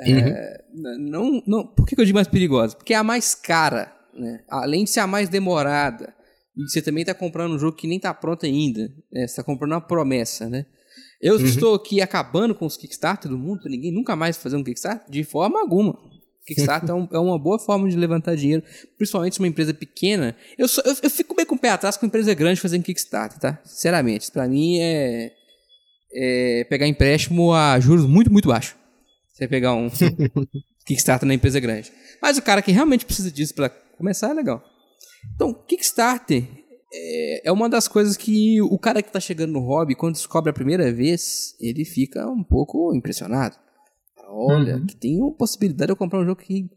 É, n- não, não, por que, eu digo mais perigosa? Porque é a mais cara, né? Além de ser a mais demorada. E você também está comprando um jogo que nem está pronto ainda. Né? Você está comprando uma promessa, né? Eu estou aqui acabando com os Kickstarter do mundo, ninguém nunca mais fazer um Kickstarter? De forma alguma. Kickstarter é, um- é uma boa forma de levantar dinheiro, principalmente se uma empresa pequena. Eu, sou- eu, eu fico bem com o pé atrás com empresa grande fazendo Kickstarter, tá? Sinceramente, pra mim é, é pegar empréstimo a juros muito, muito baixos. Você pegar um Kickstarter na empresa grande. Mas o cara que realmente precisa disso pra começar é legal. Então, Kickstarter é, é uma das coisas que o cara que tá chegando no hobby, quando descobre a primeira vez, ele fica um pouco impressionado. Olha, Uhum. que tem uma possibilidade de eu comprar um jogo que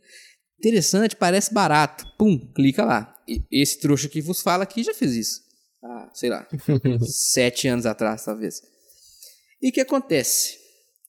interessante, parece barato. Pum, clica lá. E esse trouxa que vos fala aqui já fez isso. Ah, sei lá, sete anos atrás, talvez. E o que acontece?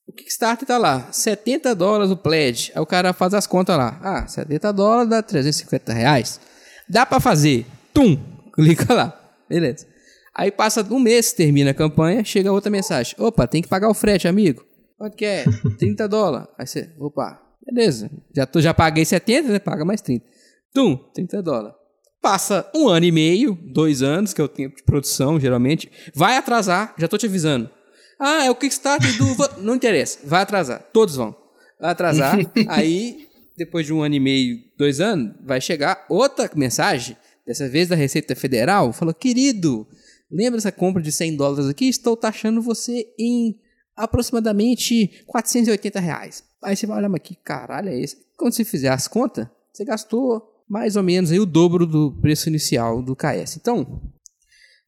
O Kickstarter tá lá, 70 dólares o pledge. Aí o cara faz as contas lá. Ah, 70 dólares dá 350 reais. Dá pra fazer. Tum, clica lá. Beleza. Aí passa um mês, termina a campanha, chega outra mensagem. Opa, tem que pagar o frete, amigo. Quanto que é? 30 dólares. Aí você, opa, beleza. Já, tô, já paguei 70, né? Paga mais 30. Tum, 30 dólares. Passa um ano e meio, dois anos, que é o tempo de produção, geralmente. Vai atrasar, já tô te avisando. Ah, é o Kickstarter do. Não interessa, vai atrasar. Todos vão. Vai atrasar. aí, depois de um ano e meio, dois anos, vai chegar outra mensagem, dessa vez da Receita Federal, falou: querido, lembra essa compra de 100 dólares aqui? Estou taxando você em aproximadamente 480 reais. Aí você vai olhar, mas que caralho é esse? Quando você fizer as contas, você gastou mais ou menos aí o dobro do preço inicial do KS. Então,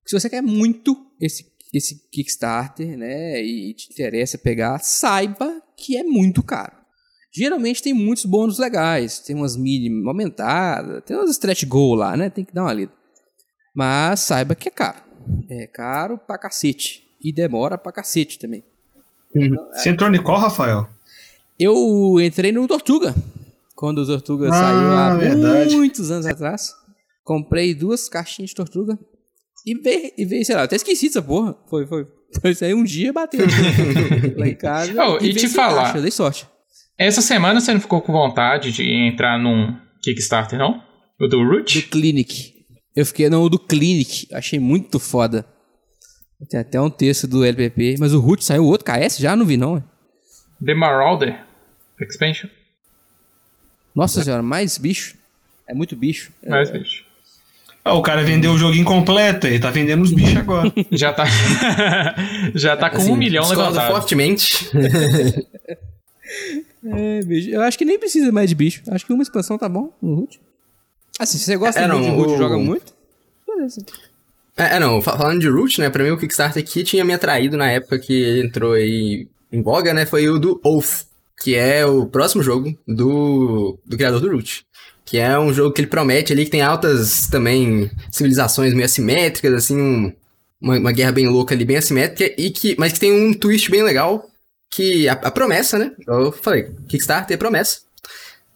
se você quer muito esse, esse Kickstarter, né, e te interessa pegar, saiba que é muito caro. Geralmente tem muitos bônus legais, tem umas mini aumentadas, tem umas stretch goal lá, né, tem que dar uma lida. Mas saiba que é caro. É caro pra cacete. E demora pra cacete também. Você entrou em qual, Rafael? Eu entrei no Tortuga. Quando o Tortuga Ah, saiu há verdade. muitos anos atrás. Comprei duas caixinhas de Tortuga. E veio, e veio sei lá, até esqueci dessa porra. Foi, foi. Foi isso aí um dia bateu lá em casa. Oh, e veio te falar. caixa, dei sorte. Essa semana você não ficou com vontade de entrar num Kickstarter, não? O do Root? Do Clinic. Eu fiquei no do Clinic. Achei muito foda. Tem até um texto do LPP. Mas o Root saiu outro KS? Já não vi, não. ué. The Marauder Expansion. Nossa senhora, mais bicho. É muito bicho. É, Mais bicho. Ah, o cara vendeu o jogo incompleto, ele tá vendendo os bichos agora. Já tá. já tá com Assim, um milhão levantado. fortemente. É, bicho. Eu acho que nem precisa mais de bicho. Acho que uma expansão tá bom no Root. Assim, se você gosta É, não, de Root o- joga muito, beleza. É, é, não, fa- falando de Root, né, pra mim o Kickstarter que tinha me atraído na época que entrou aí em voga, né, foi o do Oath, que é o próximo jogo do, do criador do Root. Que é um jogo que ele promete ali, que tem altas também civilizações meio assimétricas, assim, um, uma, uma, guerra bem louca ali, bem assimétrica, e que, mas que tem um twist bem legal, que a, a promessa, né? Eu falei, Kickstarter é promessa.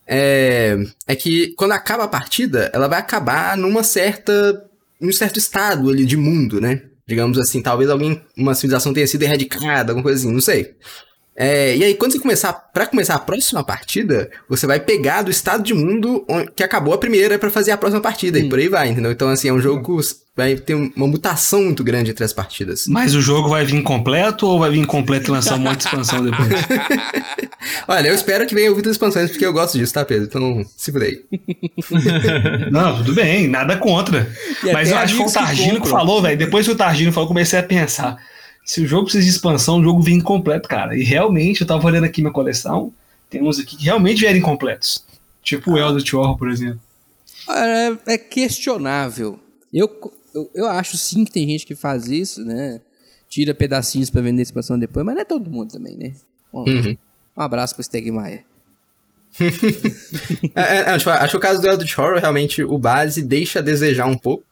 É, é que quando acaba a partida, ela vai acabar numa certa. Num certo estado ali de mundo, né? Digamos assim, talvez alguém, uma civilização tenha sido erradicada, alguma coisa assim, não sei. É, e aí, quando você começar, para começar a próxima partida, você vai pegar do estado de mundo que acabou a primeira para fazer a próxima partida, e por aí vai, entendeu? Então, assim, é um jogo que vai ter uma mutação muito grande entre as partidas. Mas o jogo vai vir completo ou vai vir completo e lançar um monte de expansão depois? Olha, eu espero que venha muitas expansões, porque eu gosto disso, tá, Pedro? Então, aí. Não, tudo bem, nada contra. E Mas eu acho que foi o Targino que, que falou, velho. Depois que o Targino falou, comecei a pensar se o jogo precisa de expansão, o jogo vem incompleto, cara. E realmente, eu tava olhando aqui minha coleção, tem uns aqui que realmente vieram incompletos. Tipo o Eldritch Horror, por exemplo. É, é questionável. Eu, eu, eu, acho sim que tem gente que faz isso, né? Tira pedacinhos para vender expansão depois, mas não é todo mundo também, né? Um, uhum. um abraço pro Stegmaier. é, é, acho, acho que o caso do Eldritch Horror, realmente, o base deixa a desejar um pouco.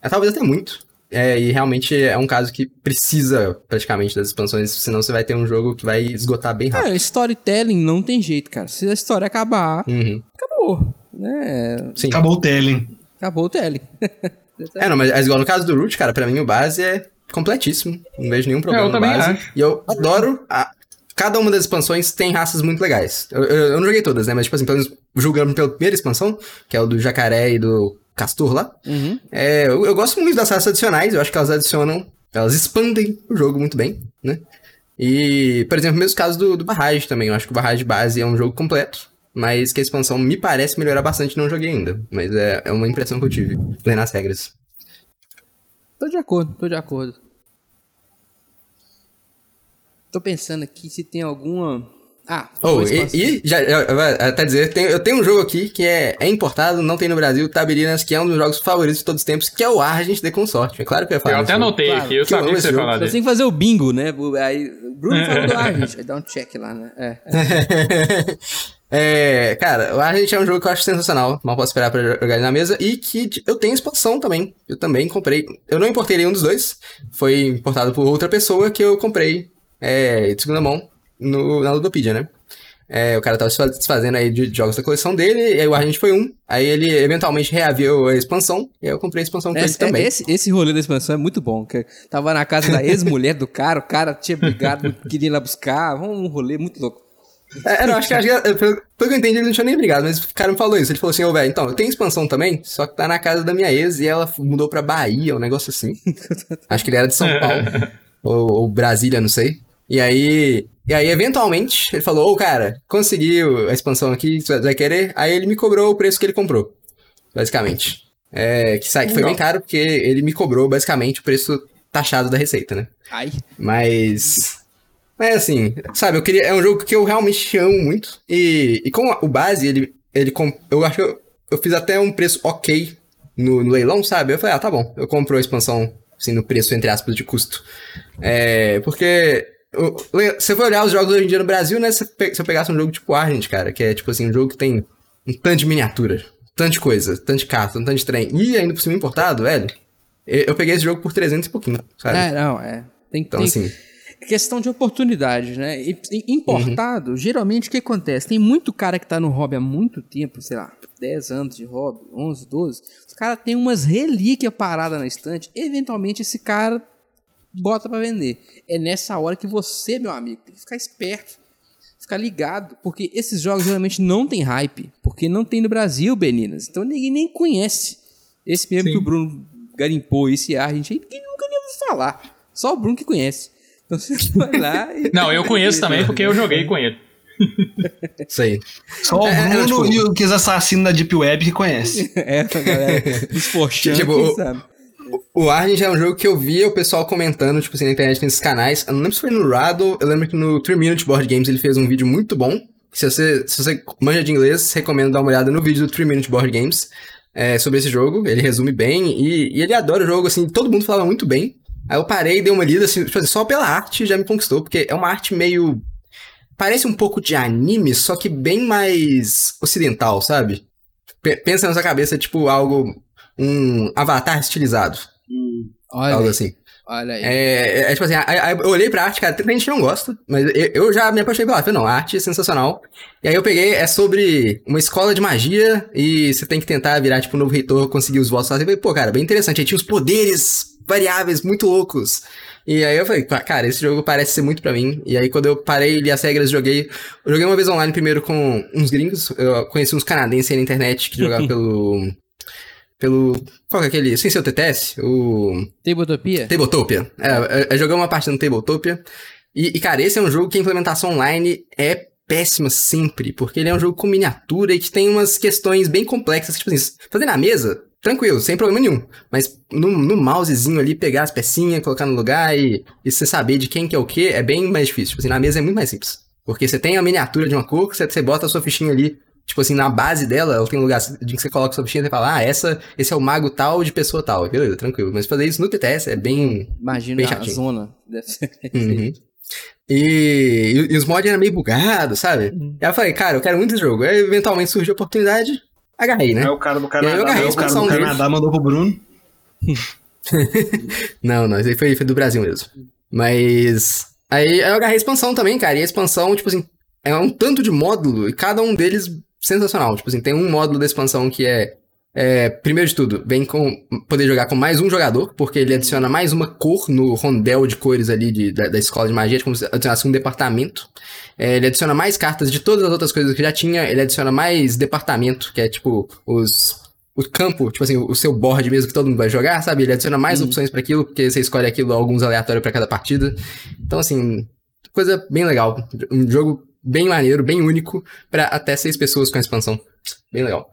É, talvez até muito. É, e realmente é um caso que precisa praticamente das expansões, senão você vai ter um jogo que vai esgotar bem rápido. É, storytelling não tem jeito, cara. Se a história acabar, uhum. acabou. Né? Sim. Acabou o telling. Acabou o telling. é, não, mas igual no caso do Root, cara, pra mim o base é completíssimo. Não vejo nenhum problema é, eu no base. Acho. E eu adoro a, cada uma das expansões tem raças muito legais. Eu, eu, eu, não joguei todas, né? Mas, tipo assim, pelo menos julgando pela primeira expansão, que é o do jacaré e do Castor lá. Uhum. É, eu, eu, gosto muito das raças adicionais, eu acho que elas adicionam, elas expandem o jogo muito bem, né? E, por exemplo, mesmo caso do, do Barrage também, eu acho que o Barrage base é um jogo completo, mas que a expansão me parece melhorar bastante, não joguei ainda. Mas é, é uma impressão que eu tive, lendo as regras. Tô de acordo, tô de acordo. Tô pensando aqui se tem alguma ah, oh, e, e, já, até dizer, tem, eu tenho um jogo aqui que é, é importado, não tem no Brasil, Tabirinas, que é um dos jogos favoritos de todos os tempos, que é o Argent de Consorte. É claro que eu ia falar. Eu até anotei claro, aqui, eu sabia que você ia falar dele. Você tem que fazer o bingo, né? Aí, o Bruno falou do Argent, aí dá um check lá, né? É. é. cara, o Argent é um jogo que eu acho sensacional, mal posso esperar pra jogar ele na mesa, e que eu tenho expansão também. Eu também comprei. Eu não importei nenhum dos dois, foi importado por outra pessoa que eu comprei é, de segunda mão no, na Ludopedia, né? É, o cara tava se desfazendo aí de jogos da coleção dele, e aí o Argent foi um. Aí ele eventualmente reaviu a expansão, e aí eu comprei a expansão com é, ele também. Esse, esse rolê da expansão é muito bom, que tava na casa da ex-mulher do cara, o cara tinha brigado, queria ir lá buscar, um rolê muito louco. É, não, acho que, acho que pelo, pelo que eu entendi, ele não tinha nem brigado, mas o cara me falou isso. Ele falou assim, ô, oh, velho, então, eu tenho expansão também, só que tá na casa da minha ex e ela mudou pra Bahia, um negócio assim. acho que ele era de São Paulo, ou, ou Brasília, não sei. E aí, e aí, eventualmente, ele falou, ô, oh, cara, conseguiu a expansão aqui, você vai querer? Aí ele me cobrou o preço que ele comprou, basicamente. É, que, sai, que foi bem caro, porque ele me cobrou, basicamente, o preço taxado da receita, né? Ai. Mas... Mas assim, sabe, eu queria... É um jogo que eu realmente amo muito. E, e com o base, ele... ele eu acho que eu, eu fiz até um preço ok no, no leilão, sabe? Eu falei, ah, tá bom. Eu compro a expansão, assim, no preço, entre aspas, de custo. É, porque você foi olhar os jogos hoje em dia no Brasil, né? Se eu pegasse um jogo tipo Argent, cara, que é tipo assim, um jogo que tem um tanto de miniatura, tanto de coisa, tanto de carta, um tanto de trem, e ainda por cima importado, velho. Eu peguei esse jogo por 300 e pouquinho, sabe? É, não, é. Tem, então, tem... assim. Questão de oportunidade, né? Importado, uhum. geralmente o que acontece? Tem muito cara que tá no hobby há muito tempo, sei lá, 10 anos de hobby, 11, 12. Os caras tem umas relíquias paradas na estante. Eventualmente esse cara bota para vender. É nessa hora que você, meu amigo, tem que ficar esperto, ficar ligado, porque esses jogos geralmente não tem hype, porque não tem no Brasil, Beninas. Então ninguém nem conhece. Esse mesmo Sim. que o Bruno garimpou, esse ar, a gente ninguém nunca nem ouviu falar. Só o Bruno que conhece. Então você vai lá e... Não, eu conheço também porque eu joguei com ele. Isso aí. Só o é, Bruno é, tipo... e os assassinos da Deep Web que conhece. é, a galera dos tipo, sabe? O Argent é um jogo que eu via o pessoal comentando, tipo assim, na internet nesses canais. Eu não lembro se foi no Rado, eu lembro que no 3 Minute Board Games ele fez um vídeo muito bom. Se você, se você manja de inglês, recomendo dar uma olhada no vídeo do 3 Minute Board Games é, sobre esse jogo. Ele resume bem e, e, ele adora o jogo, assim, todo mundo falava muito bem. Aí eu parei dei uma lida, assim, tipo assim, só pela arte já me conquistou, porque é uma arte meio. Parece um pouco de anime, só que bem mais ocidental, sabe? Pe- Pensa na sua cabeça, tipo, algo. Um avatar estilizado. Olha, algo assim. olha aí. É, é, é tipo assim, a- a- eu olhei pra arte, cara, tem gente que não gosta, mas eu, eu já me apaixonei pela arte. Falei, não, a arte é sensacional. E aí eu peguei, é sobre uma escola de magia e você tem que tentar virar, tipo, um novo reitor, conseguir os votos lá. Eu falei, pô, cara, bem interessante. Aí tinha uns poderes variáveis muito loucos. E aí eu falei, cara, esse jogo parece ser muito pra mim. E aí quando eu parei, li as regras, joguei. Eu joguei uma vez online primeiro com uns gringos. Eu conheci uns canadenses aí na internet que jogavam pelo. Pelo. Qual que é aquele? Sem ser o TTS? O. Tabletopia? Tabletopia. É, é, é jogar uma partida no Tabletopia. E, e, cara, esse é um jogo que a implementação online é péssima sempre, porque ele é um jogo com miniatura e que tem umas questões bem complexas, tipo assim, fazer na mesa, tranquilo, sem problema nenhum. Mas no, no mousezinho ali, pegar as pecinhas, colocar no lugar e, e você saber de quem que é o que, é bem mais difícil. Tipo assim, na mesa é muito mais simples. Porque você tem a miniatura de uma cor, você, você bota a sua fichinha ali, tipo assim, na base dela, ela tem um lugar de que você coloca a sua fichinha e fala, ah, essa, esse é o mago tal de pessoa tal. Beleza, tranquilo. Mas fazer isso no TTS é bem, Imagina Bem a chatinho. zona. Deve ser. Uhum. E, e, e os mods eram meio bugados, sabe? Uhum. Aí eu falei, cara, eu quero muito esse jogo. Aí eventualmente surgiu a oportunidade, agarrei, né? Aí o cara do E aí eu Canadá, agarrei a o cara do. Canadá mandou pro Bruno. Não, não, isso aí foi, foi do Brasil mesmo. Mas. Aí eu agarrei a expansão também, cara. E a expansão, tipo assim, é um tanto de módulo e cada um deles sensacional. Tipo assim, tem um módulo da expansão que é. é, primeiro de tudo, vem com poder jogar com mais um jogador, porque ele adiciona mais uma cor no rondel de cores ali de, da, da escola de magia, como se adicionasse um departamento. É, ele adiciona mais cartas de todas as outras coisas que já tinha, ele adiciona mais departamento, que é tipo os o campo, tipo assim, o seu board mesmo que todo mundo vai jogar, sabe? Ele adiciona mais opções pra aquilo, porque você escolhe aquilo, alguns aleatórios pra cada partida. Então, assim, coisa bem legal. Um jogo bem maneiro, bem único, pra até seis pessoas com a expansão. Bem legal.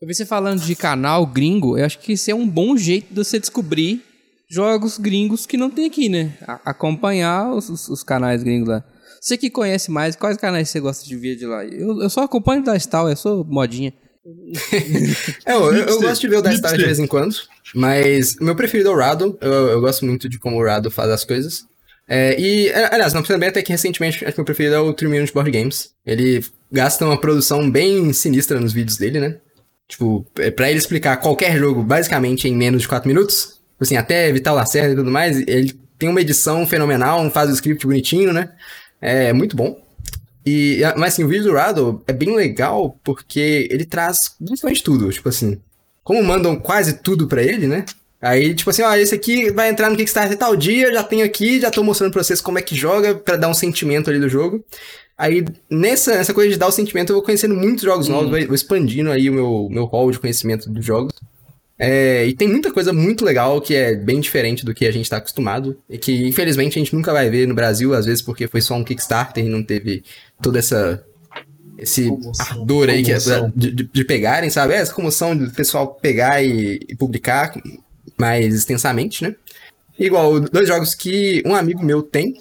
Eu vi você falando de canal gringo, eu acho que isso é um bom jeito de você descobrir jogos gringos que não tem aqui, né? A- acompanhar os, os- os canais gringos lá. Você que conhece mais, quais canais você gosta de ver de lá? Eu, eu só acompanho da Stal, eu sou modinha. É, eu, eu- eu gosto de ver o da Star de vez em quando, mas o meu preferido é o Rado. Eu, eu gosto muito de como o Rado faz as coisas. É, e, é, aliás, não precisa bem até que recentemente, acho que meu preferido é o 3 Minute Board Games. Ele gasta uma produção bem sinistra nos vídeos dele, né? Tipo, é, pra ele explicar qualquer jogo basicamente em menos de 4 minutos, tipo assim, até Vital Lacerda e tudo mais, ele tem uma edição fenomenal, faz o script bonitinho, né? É muito bom. E, mas assim, o vídeo do Rado é bem legal porque ele traz basicamente tudo, tipo assim. Como mandam quase tudo pra ele, né? Aí, tipo assim, ó, esse aqui vai entrar no Kickstarter tal dia, já tenho aqui, já tô mostrando pra vocês como é que joga, pra dar um sentimento ali do jogo. Aí, nessa, nessa coisa de dar o sentimento, eu vou conhecendo muitos jogos novos, vou, expandindo aí o meu, meu hall de conhecimento dos jogos. É, e tem muita coisa muito legal que é bem diferente do que a gente tá acostumado. E que, infelizmente, a gente nunca vai ver no Brasil, às vezes porque foi só um Kickstarter e não teve toda essa. Esse Comoção. ardor aí que é de, de, de pegarem, sabe? É, essa comoção do pessoal pegar e, e publicar mais extensamente, né? Igual, dois jogos que um amigo meu tem,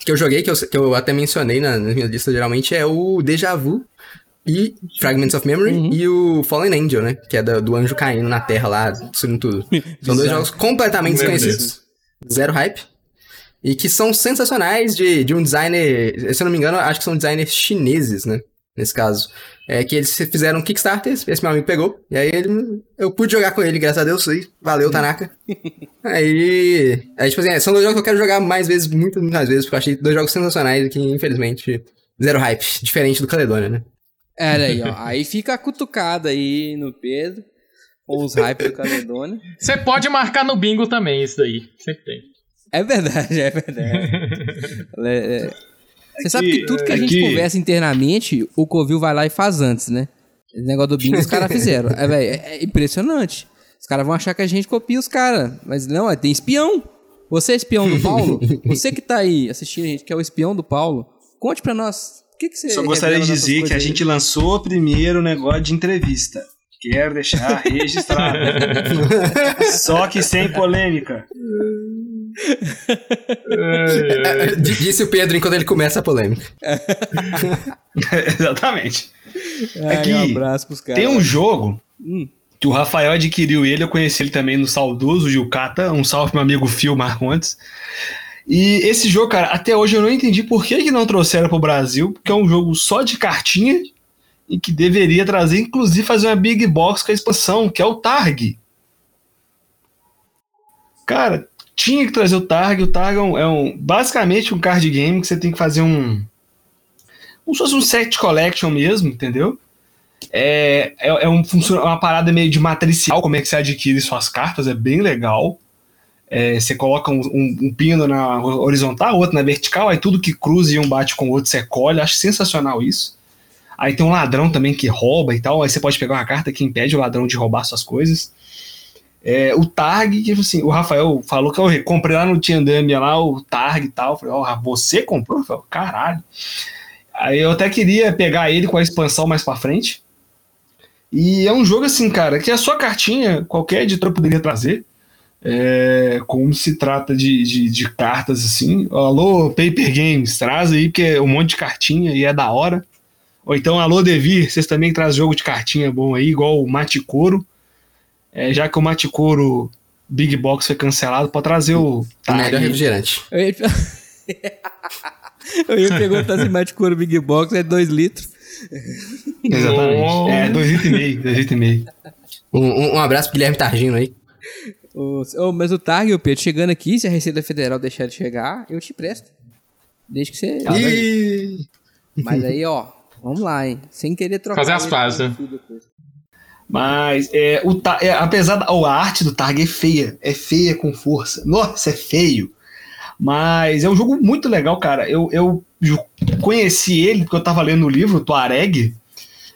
que eu joguei, que eu, que eu até mencionei na, na minha lista geralmente, é o Deja Vu e Fragments of Memory Uhum. e o Fallen Angel, né? Que é da- do anjo caindo na terra lá, destruindo tudo. São dois jogos completamente Meu desconhecidos. Zero hype. E que são sensacionais de, de um designer. Se eu não me engano, acho que são designers chineses, né? Nesse caso. É que eles fizeram um Kickstarter, esse meu amigo pegou. E aí ele, eu pude jogar com ele, graças a Deus. Aí, valeu, Tanaka. aí. Aí, tipo assim, é, são dois jogos que eu quero jogar mais vezes, muitas, muitas vezes, porque eu achei dois jogos sensacionais e que, infelizmente, zero hype. Diferente do Caledônia, né? É, aí, ó. Aí fica a cutucada aí no Pedro, com os hype do Caledônia. Você pode marcar no bingo também, isso daí. Sempre tem. É verdade, é verdade. Você sabe que tudo que a é gente conversa internamente, o Covil vai lá e faz antes, né? Esse negócio do bingo os caras fizeram. É, véi, é- impressionante. Os caras vão achar que a gente copia os caras. Mas não, é, tem espião. Você é espião do Paulo? Você que tá aí assistindo a gente, que é o espião do Paulo, conte pra nós. O que, que você Só gostaria de dizer que a aí? gente lançou primeiro o negócio de entrevista. Quero deixar registrado. Só que sem polêmica. É, d- Disse o Pedro enquanto ele começa a polêmica. Exatamente. Ai, é que um abraço pros caras. Tem um jogo Hum. que o Rafael adquiriu ele, eu conheci ele também no saudoso Gilcata. Um salve pro meu amigo Phil Marcontes. E esse jogo, cara, até hoje eu não entendi por que, que não trouxeram pro Brasil, porque é um jogo só de cartinha e que deveria trazer, inclusive fazer uma big box com a expansão, que é o Targ. Cara, tinha que trazer o Targ. O Targ é, um, é um, basicamente um card game que você tem que fazer um. Como se fosse um set collection mesmo, entendeu? É, é, é um, uma parada meio de matricial, como é que você adquire suas cartas, é bem legal. É, você coloca um, um, um, pino na horizontal, outro na vertical, aí tudo que cruza e um bate com o outro você colhe. Acho sensacional isso. Aí tem um ladrão também que rouba e tal. Aí você pode pegar uma carta que impede o ladrão de roubar suas coisas. É, o Targ, que assim, o Rafael falou que eu comprei lá no Tiandamia lá o Targ e tal. Eu falei, ó, oh, você comprou? Falei, caralho. Aí eu até queria pegar ele com a expansão mais pra frente. E é um jogo assim, cara, que a sua cartinha, qualquer editor poderia trazer. É, como se trata de, de, de, cartas assim. Alô, Paper Games, traz aí, porque é um monte de cartinha e é da hora. Ou então, alô, Devir, vocês também trazem jogo de cartinha bom aí, igual o Maticoro. É, já que o Maticoro Big Box foi cancelado, pode trazer o. Tá melhor refrigerante. Eu ia, eu ia perguntar se Maticoro Big Box é 2 litros. Exatamente. É, 2 litros e meio. 2 litros e meio. Um, um, abraço pro Guilherme Targino aí. O, oh, mas o Targ, o Pedro, chegando aqui, se a Receita Federal deixar de chegar, eu te presto. Desde que você. Mas aí, ó, Vamos lá, hein? Sem querer trocar. Fazer as pazes, né? Mas é, o, é, apesar da a arte do Targ é feia, é feia com força. Nossa, é feio. Mas é um jogo muito legal, cara. Eu, eu conheci ele porque eu tava lendo o livro Tuareg.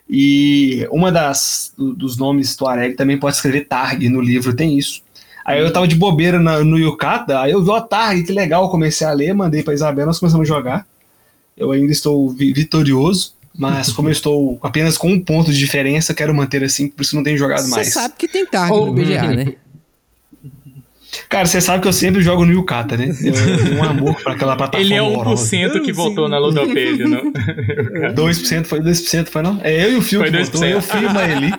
E uma das dos nomes Tuareg também pode escrever Targ no livro, tem isso. Aí eu tava de bobeira na, no Yukata, aí eu vi o Targ, que legal, comecei a ler, mandei pra Isabela, nós começamos a jogar. Eu ainda estou vitorioso. Mas como eu estou apenas com um ponto de diferença, quero manter assim, por isso não tenho jogado mais. Você sabe que tem target oh, no BGA, né? Cara, você sabe que eu sempre jogo no Yukata, né? Eu tenho um amor para aquela plataforma. Ele é 1% horrorosa. que votou na Ludopédia, não? 2% foi 2%, foi não? É eu e o Fio que 2%. votou, eu, Fio, Maeli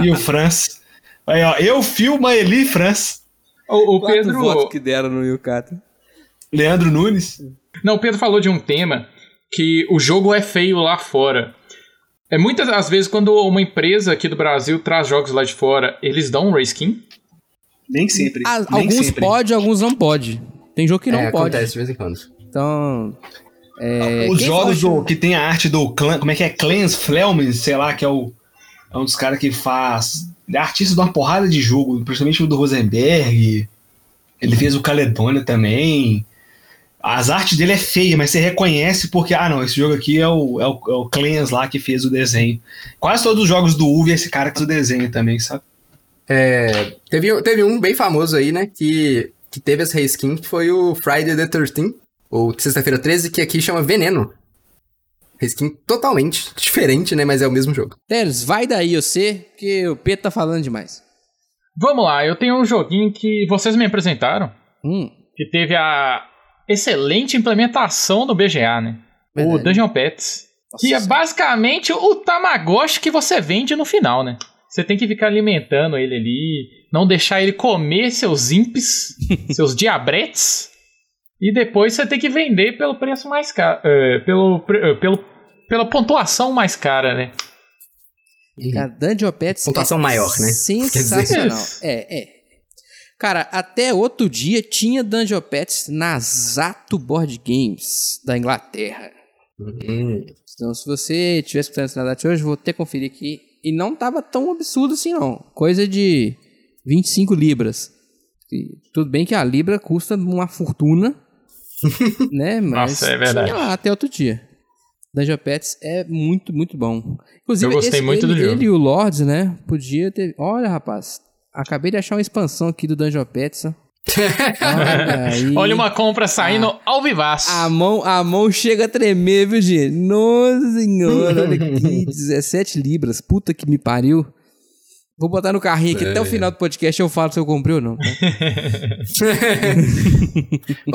e o Franz. Aí, ó, eu, Fio, Maeli e Franz. O, o Pedro. votos que deram no Yukata. Leandro Nunes. Não, o Pedro falou de um tema que o jogo é feio lá fora. É muitas das vezes quando uma empresa aqui do Brasil traz jogos lá de fora, eles dão um reskin? Nem sempre. Ah, nem alguns sempre. pode, alguns não pode. Tem jogo que não é, pode. Acontece de vez em quando. Então, é, Os jogos do, que tem a arte do clã, como é que é? Clans Fleming, sei lá, que é, o, é um dos caras que faz. É artista de uma porrada de jogo, principalmente o do Rosenberg. Ele fez o Caledônia também. As artes dele é feia, mas você reconhece porque, ah, não, esse jogo aqui é o, é o, é o Clans lá que fez o desenho. Quase todos os jogos do Uve, esse cara que fez o desenho também, sabe? É, teve, teve um bem famoso aí, né, que, que teve essa reskin, que foi o Friday the 13 ou Sexta-feira 13, que aqui chama Veneno. Reskin totalmente diferente, né, mas é o mesmo jogo. Teles, vai daí você, que o Pedro tá falando demais. Vamos lá, eu tenho um joguinho que vocês me apresentaram, hum. que teve a excelente implementação no BGA, né? Verdade. O Dungeon Pets. Nossa, que é basicamente o Tamagotchi que você vende no final, né? Você tem que ficar alimentando ele ali, não deixar ele comer seus imps, seus diabretes, e depois você tem que vender pelo preço mais caro, uh, pelo, uh, pelo, pela pontuação mais cara, né? A Dungeon Pets pontuação é maior, né? Sensacional. É, é. Cara, até outro dia tinha Dungeon Pets na Zato Board Games da Inglaterra. Uhum. Então, se você estiver escutando esse data hoje, vou até conferir aqui. E não tava tão absurdo assim, não. Coisa de 25 libras. E tudo bem que a libra custa uma fortuna, né? Mas Nossa, é verdade. tinha lá até outro dia. Dungeon Pets é muito, muito bom. Inclusive, Eu gostei esse, muito ele, do jogo. ele e o Lords, né? Podia ter. Olha, rapaz, Acabei de achar uma expansão aqui do Dungeon Pets. Olha. Olha uma compra saindo ah, ao vivaço. A mão, a mão chega a tremer, viu, gente? Nossa senhora, olha aqui, 17 libras. Puta que me pariu. Vou botar no carrinho aqui é. até o final do podcast eu falo se eu comprei ou não. Tá?